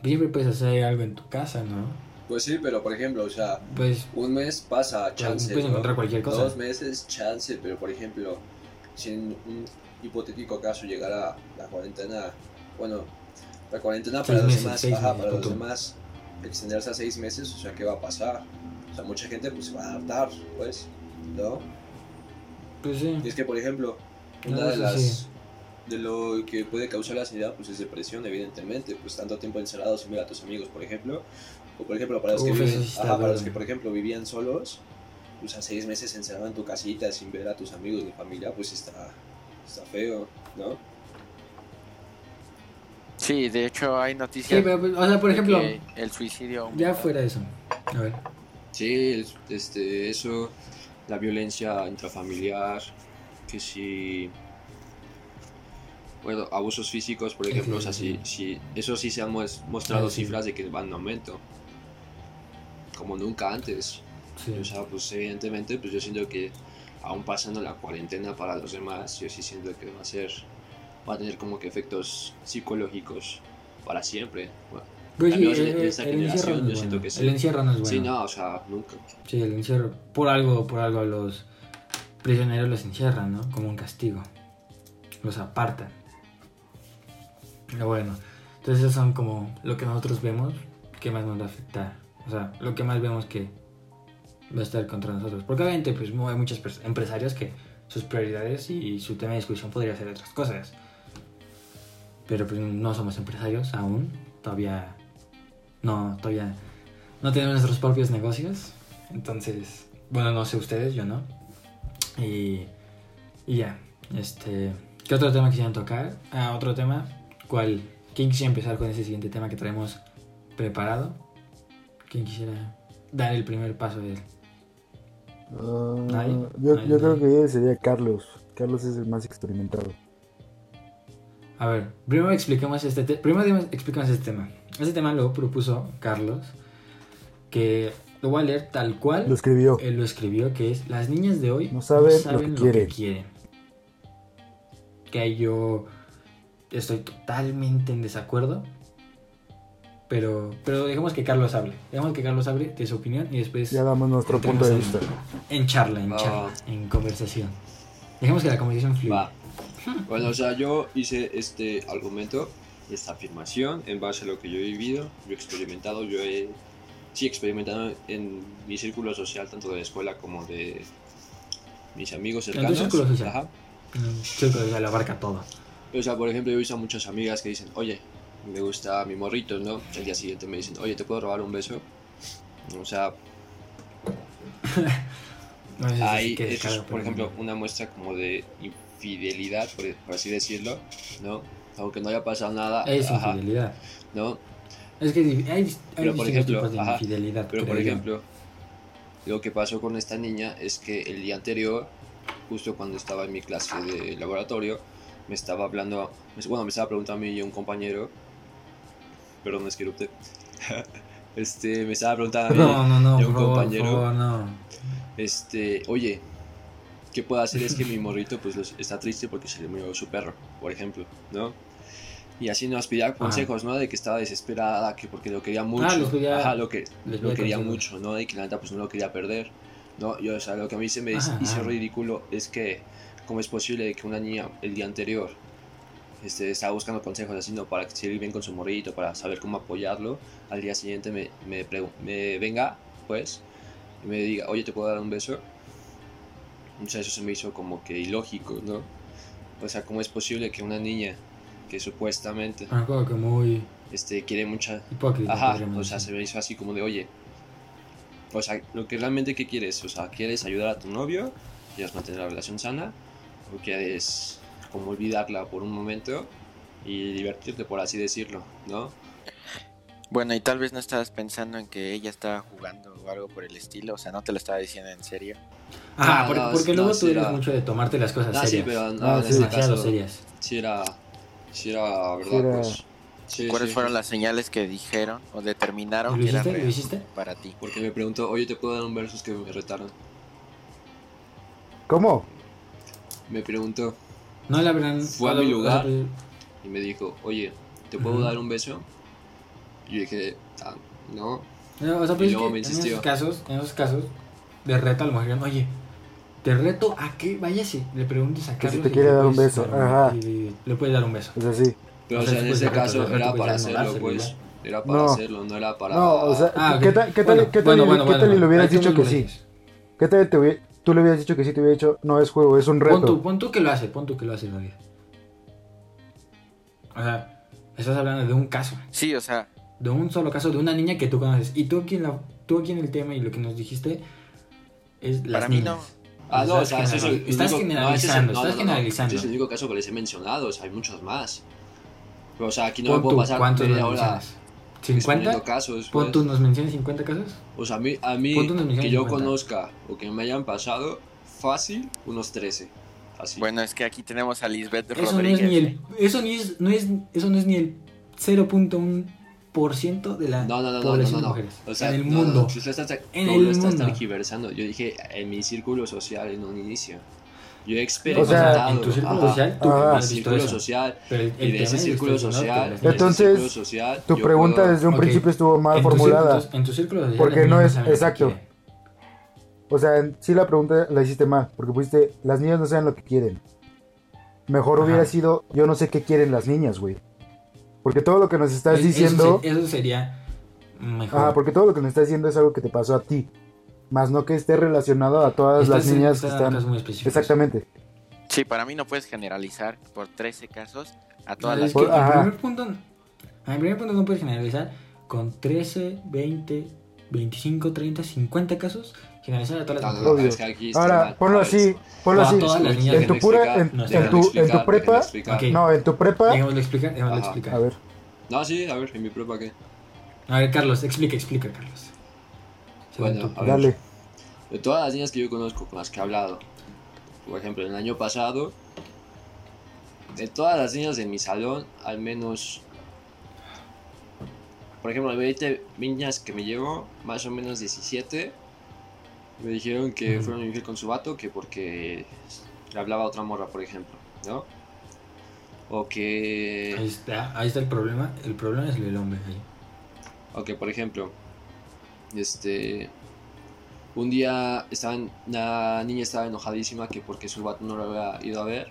pues Siempre puedes hacer algo en tu casa, ¿no? Pues sí, pero por ejemplo, o sea, Pues un mes pasa, chance. puedes ¿no? encontrar cualquier cosa. Dos meses, chance, pero por ejemplo, si en un hipotético caso llegara la cuarentena, bueno, la cuarentena para los meses, demás, seis ajá, meses, para los demás, extenderse a seis meses, o sea, ¿qué va a pasar? O sea, mucha gente pues se va a adaptar, pues, ¿no? pues sí. Y es que, por ejemplo, No, una de eso las sí. de lo que puede causar la ansiedad pues es depresión, evidentemente, pues tanto tiempo encerrado sin ver a tus amigos, por ejemplo, o por ejemplo para los que Uf, eso viven, ajá, para los que por ejemplo vivían solos, pues a seis meses encerrado en tu casita sin ver a tus amigos ni familia, pues está, está feo, ¿no? Sí, de hecho hay noticias. Sí, pero, pues, o sea, por de ejemplo, el suicidio. ya fuera eso. A ver. Sí, el- este, eso, la violencia intrafamiliar, que si, bueno, abusos físicos, por Sí, ejemplo, sí, o sea, sí, si, si- eso sí se han mostrado Ah, sí. cifras de que van en aumento, como nunca antes. Sí. O sea, pues evidentemente, pues yo siento que aún pasando la cuarentena para los demás, yo sí siento que va a ser, va a tener como que efectos psicológicos para siempre. Bueno, Pues sí, el, en esta el encierro generación, no yo es siento bueno. que sí. El encierro no es bueno. Sí, no, o sea, nunca. Sí, el encierro. Por algo, por algo los prisioneros los encierran, ¿no? Como un castigo. Los apartan. Pero bueno, entonces eso son como lo que nosotros vemos que más nos va a afectar. O sea, lo que más vemos que va a estar contra nosotros. Porque obviamente pues hay muchos empresarios que sus prioridades y su tema de discusión podría ser otras cosas. Pero pues no somos empresarios aún. Todavía no, todavía no tenemos nuestros propios negocios. Entonces, bueno, no sé ustedes, yo no. Y, y ya, este, ¿qué otro tema quisieran tocar? Ah, otro tema, ¿cuál? ¿Quién quisiera empezar con ese siguiente tema que traemos preparado? ¿Quién quisiera dar el primer paso de él? Ah, ¿Nadie? yo, Nadie, yo creo que sería Carlos. Carlos es el más experimentado. A ver, primero expliquemos este, te- primero expliquemos este tema. Este tema lo propuso Carlos, que lo voy a leer tal cual Lo escribió. él lo escribió, que es las niñas de hoy No saben lo que quieren". quieren. Que yo estoy totalmente en desacuerdo, pero, pero dejemos que Carlos hable. Dejemos que Carlos hable de su opinión y después Ya damos nuestro punto de vista. en, en charla, en Va, charla, en conversación. Dejemos que la conversación fluya. Va. Bueno, o sea, yo hice este argumento, esta afirmación, en base a lo que yo he vivido, yo he experimentado, yo he, sí, experimentado en mi círculo social, tanto de la escuela como de mis amigos En tu cercanos. círculo social. Ajá. Mm, Sí, pero ya lo abarca todo. O sea, por ejemplo, yo he visto a muchas amigas que dicen, oye, me gusta mi morrito, ¿no? El día siguiente me dicen, oye, ¿te puedo robar un beso? O sea, [LAUGHS] No eso es, claro, por ejemplo, una muestra como de infidelidad, por, por así decirlo, ¿no? Aunque no haya pasado nada, Es ajá, infidelidad. ¿no? Es que hay, hay Pero, por ejemplo, tipos de ajá, infidelidad. Pero por creo yo. ejemplo, lo que pasó con esta niña es que el día anterior, justo cuando estaba en mi clase de laboratorio, me estaba hablando, bueno, me estaba preguntando a mí y un compañero, perdón, es que erupté, [LAUGHS] este, me estaba preguntando a mí, No, no, no, de un compañero. por favor, no. este, oye, ¿qué puedo hacer? Es que mi morrito pues los- está triste porque se le murió su perro, por ejemplo, ¿no? Y así nos pedía consejos, ¿no? De que estaba desesperada, que porque lo quería mucho. Ah, les pedía- Ajá, lo que, lo quería consejos. mucho, ¿no? Y que la neta pues no lo quería perder, ¿no? Y o sea, lo que a mí se me Ajá, hizo ajá. ridículo es que, ¿cómo es posible que una niña el día anterior este, estaba buscando consejos así, ¿no? Para que se bien con su morrito, para saber cómo apoyarlo, al día siguiente me, me, me venga, pues, y me diga, oye, ¿te puedo dar un beso? O sea, eso se me hizo como que ilógico, ¿no? O sea, ¿cómo es posible que una niña que supuestamente Ah, que muy este, quiere mucha... hipócrita. Ajá, o sea, se me hizo así como de, oye, o sea, lo que realmente que quieres, o sea, ¿quieres ayudar a tu novio? ¿Quieres mantener la relación sana? ¿O quieres como olvidarla por un momento y divertirte, por así decirlo, ¿no? Bueno, y tal vez no estabas pensando en que ella estaba jugando o algo por el estilo, o sea, no te lo estaba diciendo en serio. Ajá, Ah, porque, no, porque no, luego sí tú eres era- mucho de tomarte las cosas Ah, sí, serias. pero no, Ah, en sí. este Demasiado caso, serias. sí era, sí era verdad, Sí era- pues. Sí, ¿Cuáles sí, fueron sí. las señales que dijeron o determinaron ¿Lo que era hiciste? ¿Lo real hiciste? para ti? Porque me preguntó, oye, ¿te puedo dar un versus que me retaron? ¿Cómo? Me preguntó No la habrán... Fue a mi lugar. y me dijo, oye, ¿te puedo dar un beso? Y yo dije, "Ah, no. No, o sea, Y pues es luego que me en insistió. esos casos, en esos casos, de reto a lo mejor oye, te reto a que váyase, le preguntes a Que si Carlos. te quiere le dar un puedes beso, dar un- ajá. y le, le puedes dar un beso. Es así. Pero O o sea, en reto, caso reto, era pues, para hacerlo, pues. ¿verdad? Era para No. hacerlo, no era para... No, o sea, Ah, ¿qué tal, qué tal, Bueno, qué tal, bueno, y- bueno, qué tal bueno, y le hubieras dicho que sí? ¿Qué tal te hubiera- tú le hubieras dicho que sí, te hubiera dicho, no es juego, es un Pon tú, reto? pon tú que lo hace, pon tú que lo hace David. O sea, estás hablando de un caso, Sí, o sea, de un solo caso, de una niña que tú conoces. Y tú aquí en, la, tú aquí en el tema y lo que nos dijiste es las Para mí niñas. no. Ah, no, o sea, Estás ese es el general- estás único- no, ese es el- generalizando, no, estás no, no, no, generalizando. Es el único caso que les he mencionado, o sea, hay muchos más. Pero, o sea, aquí no me puedo pasar ¿cuántos media hora mencionas? ¿50? exponiendo casos, Pon pues. tú, ¿nos mencionas 50 casos? O sea, a mí, a mí que yo conozca o que me hayan pasado, fácil, unos 13. Así. Bueno, es que aquí tenemos a Lisbeth Eso no es Rodríguez. ni el, ¿eh? eso ni es, no es, eso no es ni el 0.1% de la no, no, no, no, no, población no, de no. mujeres. O sea, en el no, no, mundo. tú lo estás, En tú el lo estás mundo. tergiversando. Yo dije en mi círculo social en un inicio. Yo he O experimentado. sea, en tu círculo social, tú has visto círculo eso. social. Pero el, Y el de ese es círculo social. Entonces, círculo social, Tu pregunta puedo- desde un principio estuvo mal en tu formulada. círculo- en tu círculo social. Porque no es- que exacto. O sea, en- sí la pregunta la hiciste mal, porque pusiste, las niñas no saben lo que quieren. Mejor Ajá. hubiera sido, yo no sé qué quieren las niñas, güey. Porque todo lo que nos estás Eso diciendo, se- Eso, sería mejor. ajá, porque todo lo que nos estás diciendo es algo que te pasó a ti. Más no que esté relacionado a todas Estás- las niñas que están... muy. Exactamente. Sí, para mí no puedes generalizar por 13 casos a No, todas es las que Por- en ajá. primer punto, en primer punto no puedes generalizar con 13, 20, 25, 30, 50 casos, generalizar a todas No, las no, mujeres. no, Ahora, ponlo así, ponlo así. En tu pura, en, No, en tu, en explicar, tu prepa, déjenme explicar. Ok. no, en tu prepa, Dejémoslo explicar, explicar. a ver, No, sí, a ver, en mi prepa qué. A ver, Carlos, explica, explica, Carlos. Bueno, a ver. De todas las niñas que yo conozco con las que he hablado, por ejemplo, el año pasado, de todas las niñas de mi salón, al menos, por ejemplo, de 20 niñas que me llevo, más o menos 17, me dijeron que Ujú. fueron infiel con su vato, que porque le hablaba a otra morra, por ejemplo, ¿no? O Ahí que... está, ahí está el problema. El problema es el hombre ahí. Ok, por ejemplo, este. Un día estaban, la niña estaba enojadísima que porque su vato no lo había ido a ver,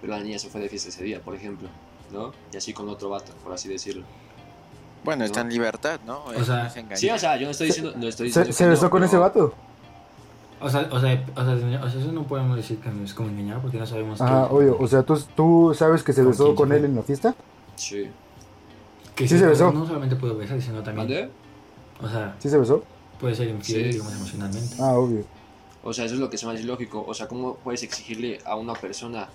pero la niña se fue de fiesta ese día, por ejemplo, ¿no? Y así con otro vato, por así decirlo. Bueno, está en libertad, ¿no? O sea, no. Sí, o sea, yo no estoy diciendo. No estoy ¿Se, diciendo se besó no, con ese vato? O sea, o sea, o sea, señor- o sea, eso no podemos decir que no es como engañar porque no sabemos Ah, obvio. O sea, ¿tú, tú sabes que se ¿Con besó con él en la fiesta? Sí. que sí se besó. No solamente puede besar, sino también. ¿Mande? O sea, ¿Sí se besó? puede ser infiel, Sí. digamos, emocionalmente. Ah, obvio. O sea, eso es lo que se me hace ilógico. O sea, ¿cómo puedes exigirle a una persona,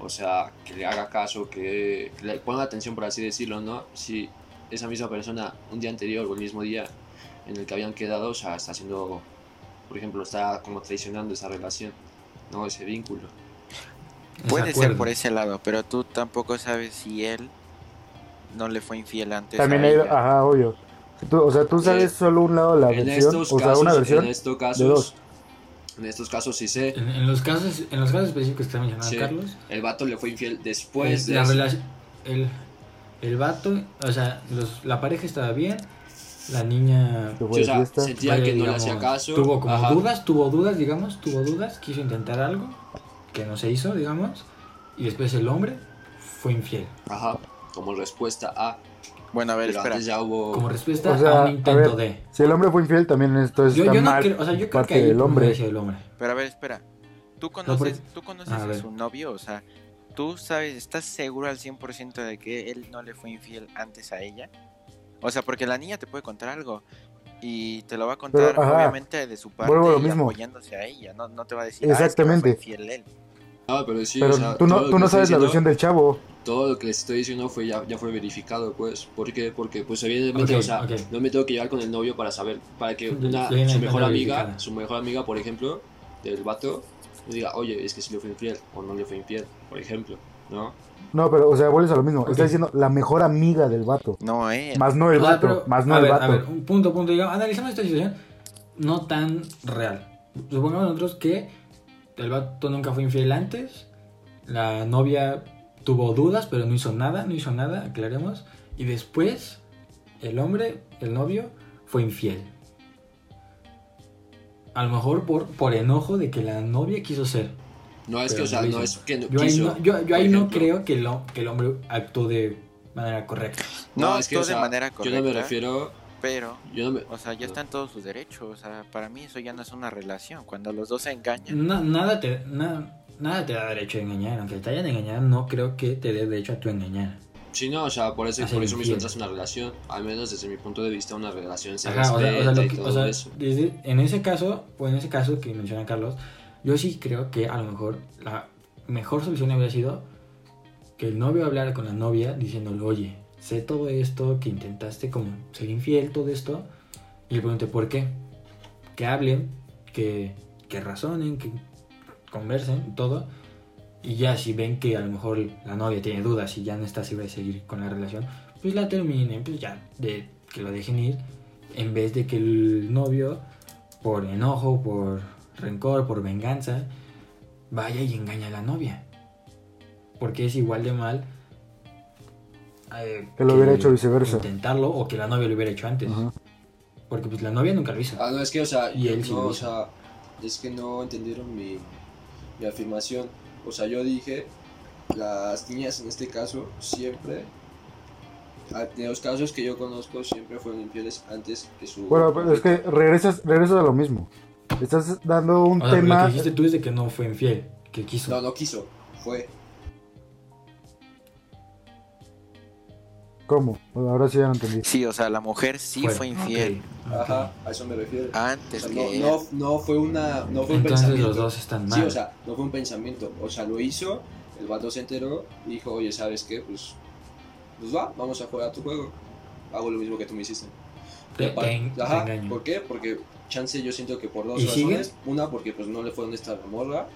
o sea, que le haga caso, que, que le ponga atención, por así decirlo, ¿no? Si esa misma persona, un día anterior o el mismo día en el que habían quedado, o sea, está haciendo, por ejemplo, está como traicionando esa relación, ¿no? Ese vínculo. Puede ser por ese lado, pero tú tampoco sabes si él no le fue infiel antes También a ella. Ajá, obvio. Tú- o sea, tú sabes solo un lado de la en versión, estos o sea, casos, una versión en estos de casos, dos. en estos casos sí sé, En, en los casos, en los casos específicos que está mencionando Sí. Carlos, el vato le fue infiel después de la relación, el, el vato, o sea, los, la pareja estaba bien, la niña fue de o sea, fiesta. sentía vaya, que no le digamos, hacía caso. Tuvo como Ajá. dudas, tuvo dudas, digamos, tuvo dudas, quiso intentar algo que no se hizo, digamos, y después el hombre fue infiel. Ajá, como respuesta a. Bueno, a ver, Pero espera. antes ya hubo. Como respuesta O sea, a un intento ver, de. Si el hombre fue infiel, también esto Yo, está yo no mal creo, o sea, yo creo que parte ahí del hombre. hombre. el hombre. Pero a ver, espera. ¿Tú por- conoces, ¿tú conoces a a, su novio? O sea, ¿tú sabes, estás seguro al 100% de que él no le fue infiel antes a ella? O sea, porque la niña te puede contar algo y te lo va a contar Pero, obviamente de su parte vuelvo lo y mismo. apoyándose a ella. No, no te va a decir, Exactamente. Ah, es que fue infiel él. Ah, pero sí, Pero o sea, tú todo no, lo tú que no sabes la versión del chavo. Todo lo que les estoy diciendo fue ya, ya fue verificado, pues. ¿Por qué? Porque, pues, evidentemente, Ok, o sea, no me tengo que llevar con el novio para saber, para que una, su mejor amiga, verificada. su mejor amiga, por ejemplo, del vato, me diga, oye, es que si le fue infiel o no le fue infiel, por ejemplo, ¿no? No, pero, o sea, vuelves a lo mismo. Ok. Está diciendo la mejor amiga del vato. No, él. Más no el O sea, vato. pero, más no a el ver, vato. A ver, un punto, punto, digamos, analizamos esta situación no tan real. Supongamos nosotros que el vato nunca fue infiel antes, la novia tuvo dudas, pero no hizo nada, no hizo nada, aclaremos, y después el hombre, el novio, fue infiel. A lo mejor por, por enojo de que la novia quiso ser. No es que, o sea, no es que no Yo ahí no, yo, ahí no creo que, lo, que el hombre actuó de manera correcta. No, es que, actuó o sea, de manera Yo no me correcta. refiero, Pero, yo no me, o sea, ya están todos sus derechos. O sea, para mí eso ya no es una relación. Cuando los dos se engañan. Na- nada, te, na- nada te da derecho a engañar. Aunque te hayan engañado, no creo que te dé derecho a tu engañar. sí, no, o sea, por eso, Hacer por eso mismo entras en una relación, al menos desde mi punto de vista, una relación se Ajá, o sea, o sea, y que- todo o sea, eso. desde- en ese caso, o en ese caso que menciona Carlos, yo sí creo que a lo mejor la mejor solución habría sido que el novio hablara con la novia diciéndole, oye, sé todo esto, que intentaste como ser infiel, todo esto, y le pregunte por qué. Que hablen, que, que razonen, que conversen, todo. Y ya si ven que a lo mejor la novia tiene dudas y ya no está segura de seguir con la relación, pues la terminen, pues ya, que lo dejen ir, en vez de que el novio, por enojo, por rencor, por venganza, vaya y engaña a la novia. Porque es igual de mal eh, Que lo hubiera hecho viceversa. Intentarlo o que la novia lo hubiera hecho antes. Ajá. Porque pues la novia nunca lo hizo. Ah, no, es que, o sea, Y él no, o sea, es que no entendieron mi, mi afirmación. O sea, yo dije, las niñas en este caso siempre, a- de los casos que yo conozco, siempre fueron infieles antes que su... Bueno, pero es que regresas, regresas a lo mismo. Estás dando un O sea, pero lo tema. que dijiste tú es de que no fue infiel, que quiso. No, no quiso, fue. ¿Cómo? Ahora sí ya no entendí. Sí, o sea, la mujer sí fue, infiel Ok, ok. Ajá, a eso me refiero. O antes sea, que no, no, no fue una, no fue un Entonces pensamiento. los dos están mal. Sí, o sea, no fue un pensamiento. O sea, lo hizo, el vato se enteró y dijo, oye, ¿sabes qué? Pues, pues va, vamos a jugar a tu juego. Hago lo mismo que tú me hiciste. te, te te Ajá, engaño. ¿por qué? Porque chance yo siento que por dos ¿Y sigue? razones. Una, porque pues no le fue honesta a la morra.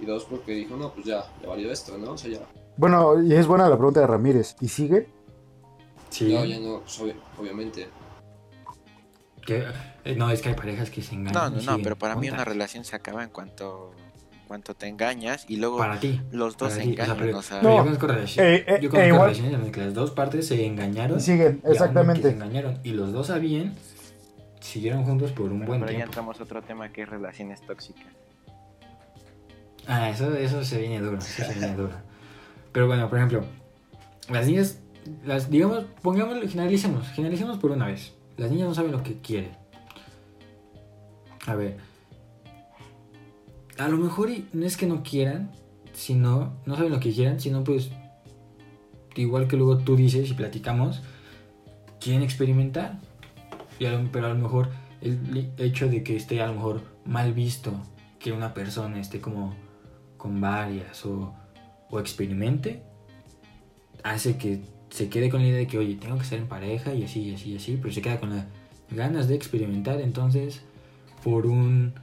Y dos, porque dijo, no, pues ya, ya valió esto, ¿no? O sea, ya. Bueno, y es buena la pregunta de Ramírez. ¿Y sigue? Sí. No, ya no, pues, obvi- obviamente. Que- eh, no, es que hay parejas que se engañan. No, y no, no, pero para mí una relación se acaba en cuanto cuanto te engañas y luego Para ti. los dos se ti, o sea, engañan. pero- o sea, pero No, yo conozco relaciones, eh, yo conozco igual- relaciones en las que las dos partes se engañaron. Y siguen, y aún que se exactamente. engañaron y los dos sabían, siguieron juntos por un bueno, buen pero ya tiempo. entramos a otro tema que es relaciones tóxicas. Ah, eso, eso se viene duro, eso se viene duro. Pero bueno, por ejemplo, las niñas, las, digamos, pongámoslo, generalicemos, generalicemos por una vez. Las niñas no saben lo que quieren. A ver, a lo mejor no es que no quieran, sino, no saben lo que quieran, sino pues, igual que luego tú dices y platicamos, quieren experimentar. Y a lo- pero a lo mejor el hecho de que esté a lo mejor mal visto que una persona esté como con varias o, o experimente, hace que se quede con la idea de que, oye, tengo que estar en pareja y así, y así, y así, pero se queda con las ganas de experimentar, entonces, por un,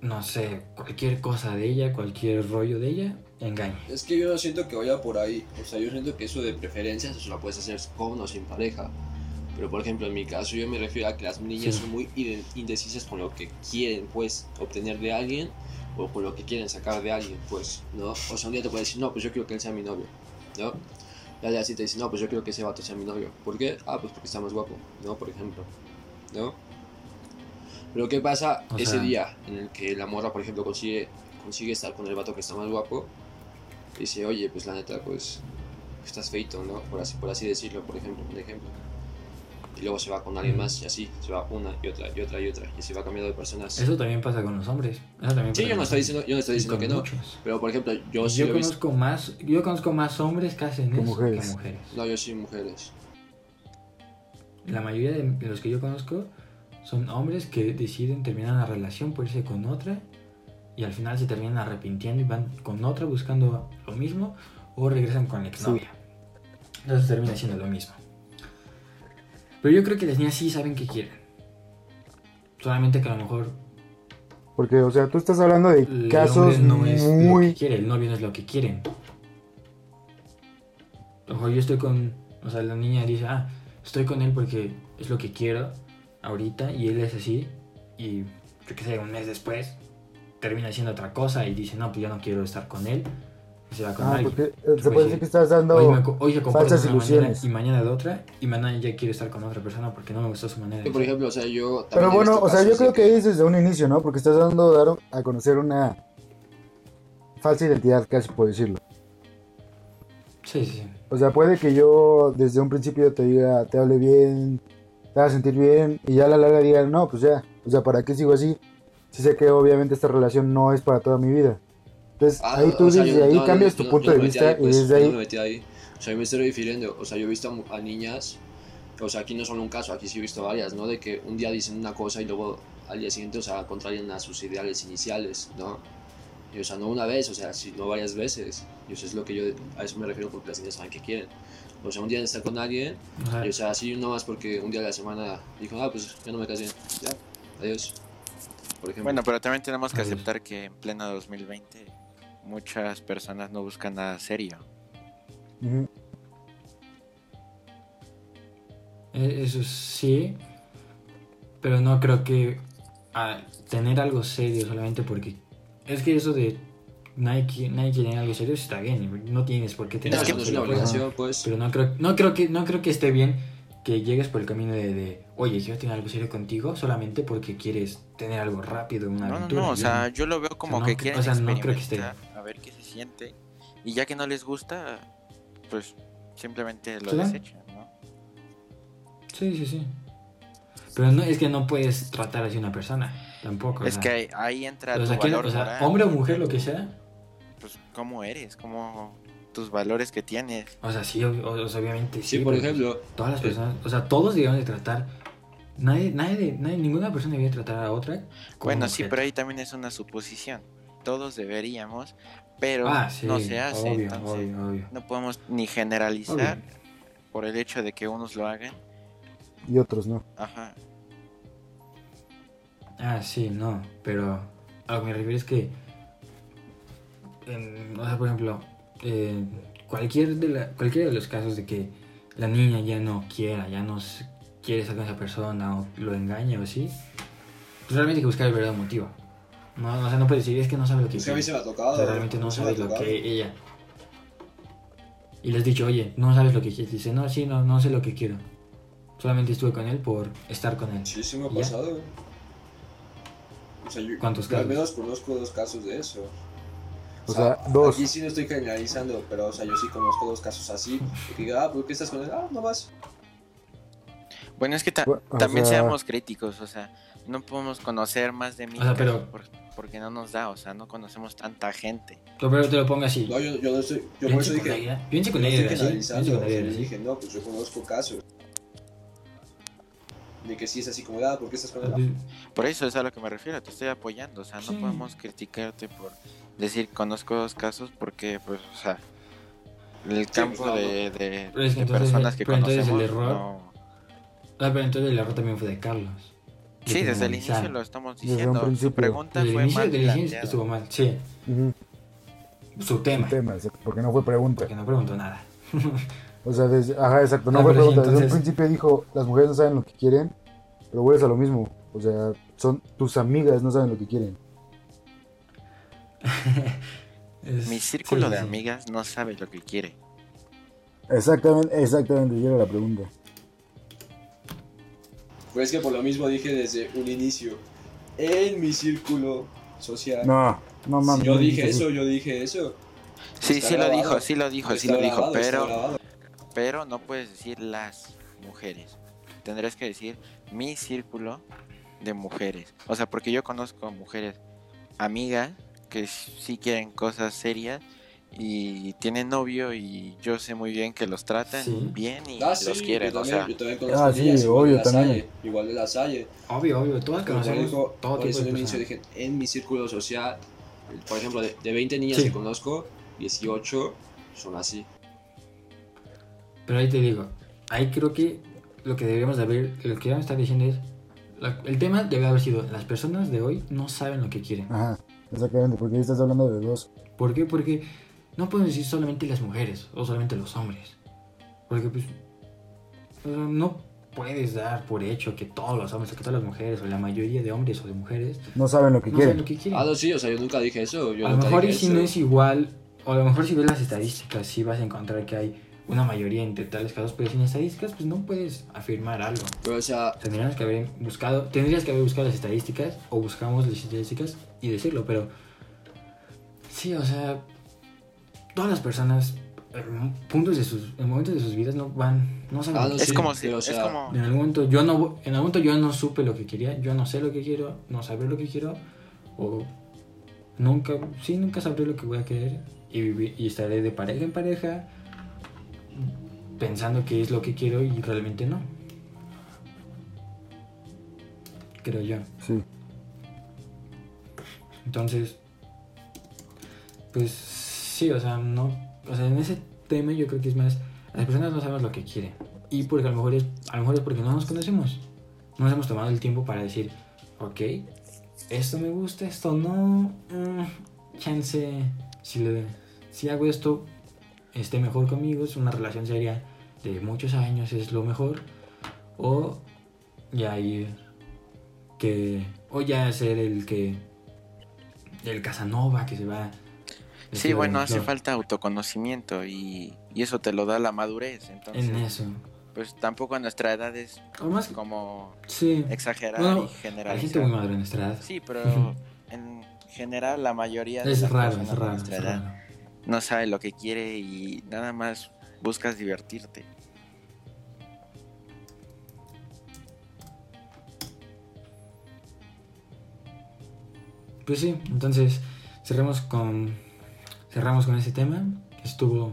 no sé, cualquier cosa de ella, cualquier rollo de ella, engaña. Es que yo no siento que vaya por ahí. O sea, yo siento que eso de preferencias, eso lo puedes hacer con o sin pareja. Pero por ejemplo, en mi caso, yo me refiero a que las niñas Sí. son muy inde- indecisas con lo que quieren, pues, obtener de alguien o con lo que quieren sacar de alguien, pues, ¿no? O sea, un día te puede decir, no, pues yo quiero que él sea mi novio, ¿no? Día siguiente te dice, no, pues yo quiero que ese vato sea mi novio. ¿Por qué? Ah, pues porque está más guapo, ¿no? Por ejemplo, ¿no? Pero ¿qué pasa O ese sea- día en el que la morra, por ejemplo, consigue, consigue estar con el vato que está más guapo? Dice, oye, pues la neta, pues estás feito, ¿no? Por así, por así decirlo, por ejemplo, un ejemplo. Y luego se va con alguien más y así, se va una y otra y otra y otra y se va cambiando de personas. Eso también pasa con los hombres. Eso también Sí, yo no estoy diciendo, yo no estoy diciendo que no. Pero por ejemplo, yo Yo, sí visto. conozco más, yo conozco más hombres que hacen Que eso mujeres. que mujeres. No, yo sí mujeres. La mayoría de los que yo conozco son hombres que deciden terminar una relación por irse con otra y al final se terminan arrepintiendo y van con otra buscando lo mismo o regresan con la exnovia. Entonces termina siendo lo mismo. Pero yo creo que las niñas sí saben qué quieren. Solamente que a lo mejor Porque, o sea, tú estás hablando de casos no es lo que muy... quiere, el novio no es lo que quieren. Ojo, yo estoy con, o sea, la niña dice, ah, estoy con él porque es lo que quiero ahorita y él es así y yo qué sé, un mes después termina haciendo otra cosa y dice, no, pues ya no quiero estar con él y se va con Ah, alguien. porque eh, se Pues puede sí. decir que estás dando... Hoy, me co- hoy se comporta falsas de una manera ilusiones. y mañana de otra y mañana ya quiere estar con otra persona porque no me gustó su manera de Que por ejemplo, o sea, yo. Pero bueno, visto o sea, yo creo que es desde un inicio, ¿no? Porque estás dando dar a conocer una falsa identidad, casi por decirlo. Sí, sí, sí. O sea, puede que yo desde un principio te diga, te hable bien, te haga sentir bien, y ya a la larga diga, no, pues ya, o sea, ¿para qué sigo así? Si sé que obviamente esta relación no es para toda mi vida. Entonces, Ah, ahí o tú sea, desde yo- ahí no, cambias yo tu no- punto yo de vista ahí, pues, y desde ahí... me metí ahí. O sea, yo me estoy refiriendo. O sea, yo he visto a, niñas. O sea, aquí no solo un caso, aquí sí he visto varias, ¿no? De que un día dicen una cosa y luego al día siguiente, o sea, contrarian a sus ideales iniciales, ¿no? Y, o sea, no una vez, o sea, sino varias veces. Y eso es lo que yo, a eso me refiero porque las niñas saben que quieren. O sea, un día estar con alguien, O sea, y, o sea, así no más porque un día de la semana dijo, ah, pues ya no me casé, ya, adiós. Por ejemplo. Bueno, pero también tenemos que aceptar que en pleno 2020 muchas personas no buscan nada serio. Eh, Eso sí, pero no creo que tener algo serio solamente porque es que eso de nadie quiere tener algo serio está bien, no tienes por qué tener es que algo no es una serio, pues, pues. pero no creo, no creo que no creo que esté bien que llegues por el camino de, de, oye quiero tener algo serio contigo solamente porque quieres tener algo rápido, una No, no, aventura. no, o Yo sea, yo lo veo como no que quieren o sea, no creo que esté- ver qué se siente. Y ya que no les gusta, pues simplemente lo ¿Sí? desechan, ¿no? Sí, sí, sí. Pero no es que no puedes tratar así a una persona, tampoco. o Es sea, que ahí, ahí entra o tu sea, valor o sea, moral, hombre o mujer, lo que sea, Pues cómo eres, cómo tus valores que tienes. O sea, sí, o- obviamente sí. Sí, por pero, ejemplo, Todas las eh, personas, o sea, todos debemos de tratar. Nadie, nadie, nadie, ninguna persona debería tratar a otra. como Bueno, sí, pero ahí también es una suposición. Todos deberíamos, pero Ah, sí, no se hace. obvio, entonces, obvio, obvio. no podemos ni generalizar por el hecho de que unos lo hagan. Y otros no. Ajá. Ah, sí, no, pero a lo que me refiero es que, en- o sea, por ejemplo, eh, cualquier de la, cualquiera de los casos de que la niña ya no quiera, ya no quiere estar con esa persona o lo engaña o así, pues realmente hay que buscar el verdadero motivo. No, o sea, no puedes decir, es que no sabe lo que Es que a mí quiere. se me ha tocado. O sea, realmente no se sabes lo que ella. Y le has dicho, oye, no sabes lo que quieres. Dice, no, sí, no, no sé lo que quiero. Solamente estuve con él por estar con él. Sí, sí me ha ¿Ya? pasado. O sea, yo, ¿Cuántos yo al casos? menos conozco dos casos de eso. O sea, dos. Aquí sí no estoy generalizando, pero o sea, yo sí conozco dos casos así. Que diga, ah, ¿por qué estás con él? Ah, no más. Bueno, es que ta- también sea- seamos críticos, o sea, no podemos conocer más de mí O sea, pero- por- porque no nos da, o sea, no conocemos tanta gente. Pero te lo pongo así. No, yo, yo no estoy. Yo Yo por eso dije. yo en secundaria estoy era así. Dije, no, pues yo conozco casos. De que sí es así como, ah, ¿por qué estás con Por eso es a lo que me refiero, te estoy apoyando, o sea, no Sí. podemos criticarte por decir conozco dos casos porque, pues, o sea, el campo claro. de, de- Pero es que de entonces- personas que pero entonces el error- no- Ah, pero entonces el error también fue de Carlos. Sí, desde el inicio lo estamos Desde un diciendo. Su pregunta Desde el fue inicio, mal desde el inicio estuvo mal. Sí, su tema. Porque no fue pregunta. Porque no preguntó nada. O sea, desde, ajá, exacto, no Ah, fue pregunta. Desde un principio dijo, las mujeres no saben lo que quieren, pero vuelves a lo mismo. O sea, son tus amigas no saben lo que quieren. [LAUGHS] Es- Mi círculo sí, de sí. amigas no sabe lo que quiere. Exactamente, exactamente, llega la pregunta. Pues es que por lo mismo dije desde un inicio. En mi círculo social. No, no Si mames. yo dije eso, yo dije eso. Sí, Está sí lo dijo, sí lo dijo, sí lo dijo, grabado, pero, pero no puedes decir las mujeres. Tendrías que decir mi círculo de mujeres. O sea, porque yo conozco mujeres amigas que sí quieren cosas serias y tienen novio y yo sé muy bien que los tratan Sí. bien y Ah, los sí, quieren, yo o también, sea, yo también conozco Ah, a sí, obvio, también. Salle, igual de la Salle. Obvio, obvio. Todas conocemos todo por tipo de inicio dije, en mi círculo social, por ejemplo, de, de 20 niñas Sí. que conozco, 18 son así. Pero ahí te digo, ahí creo que lo que deberíamos de haber, lo que deberíamos estar diciendo es, la- el tema debe haber sido, las personas de hoy no saben lo que quieren. Ajá, exactamente, porque ahí estás hablando de dos. ¿Por qué? Porque no podemos decir solamente las mujeres o solamente los hombres. Porque pues no puedes dar por hecho que todos los hombres o que todas las mujeres o la mayoría de hombres o de mujeres No saben lo que no saben quieren. lo que quieren. Ah, no, sí, o sea, yo nunca dije eso. Yo a lo mejor y si eso. no es igual, o a lo mejor si ves las estadísticas, sí vas a encontrar que hay una mayoría entre tales casos, pero sin estadísticas pues no puedes afirmar algo. Pero, o sea, Tendrías que haber buscado, tendrías que haber buscado las estadísticas o buscamos las estadísticas y decirlo, pero sí, o sea, todas las personas en puntos de sus, en momentos de sus vidas no van, no saben. Ah, lo no, que es sí, como si, es como, en algún momento yo no en algún momento yo no supe lo que quería, yo no sé lo que quiero, no sabré lo que quiero o nunca, sí, nunca sabré lo que voy a querer y vivir y estaré de pareja en pareja pensando que es lo que quiero y realmente no. Creo yo. Sí. Entonces, pues sí, o sea, no, o sea, en ese tema yo creo que es más, las personas no sabemos lo que quieren y porque a lo mejor es, a lo mejor es porque no nos conocemos, no nos hemos tomado el tiempo para decir, ok, esto me gusta, esto no, mm, chance, si le, si hago esto, esté mejor conmigo, es una relación seria de muchos años, es lo mejor, o ya ir que, o ya ser el que el Casanova que se va. Sí, bueno, hace falta autoconocimiento y, y eso te lo da la madurez, entonces, En eso. pues tampoco a nuestra edad es como sí. exagerar Bueno, y Hay gente generalizar. muy madura en nuestra edad. Sí, pero [LAUGHS] en general la mayoría de Es raro, es raro, nuestra es edad raro. no sabe lo que quiere y nada más buscas divertirte. Pues sí, entonces cerremos con cerramos con ese tema. Estuvo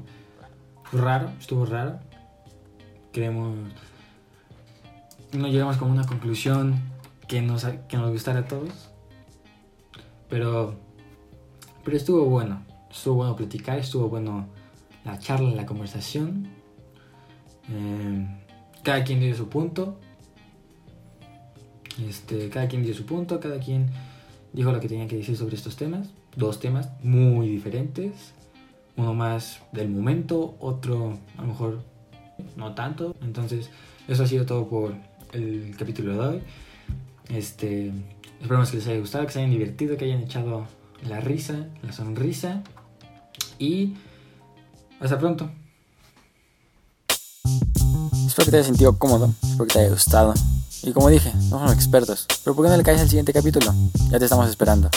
raro, estuvo raro. Queremos no llegamos como una conclusión que nos que nos gustara a todos. Pero pero estuvo bueno. Estuvo bueno platicar, estuvo bueno la charla, la conversación. Eh, cada quien dio su punto. Este, cada quien dio su punto, cada quien dijo lo que tenía que decir sobre estos temas. Dos temas muy diferentes. Uno más del momento, otro a lo mejor no tanto. Entonces, eso ha sido todo por el capítulo de hoy. Este, Esperamos que les haya gustado, que se hayan divertido, que hayan echado la risa, la sonrisa. Y hasta pronto. Espero que te haya sentido cómodo, espero que te haya gustado. Y como dije, no somos expertos, pero ¿por qué no le caes al siguiente capítulo? Ya te estamos esperando.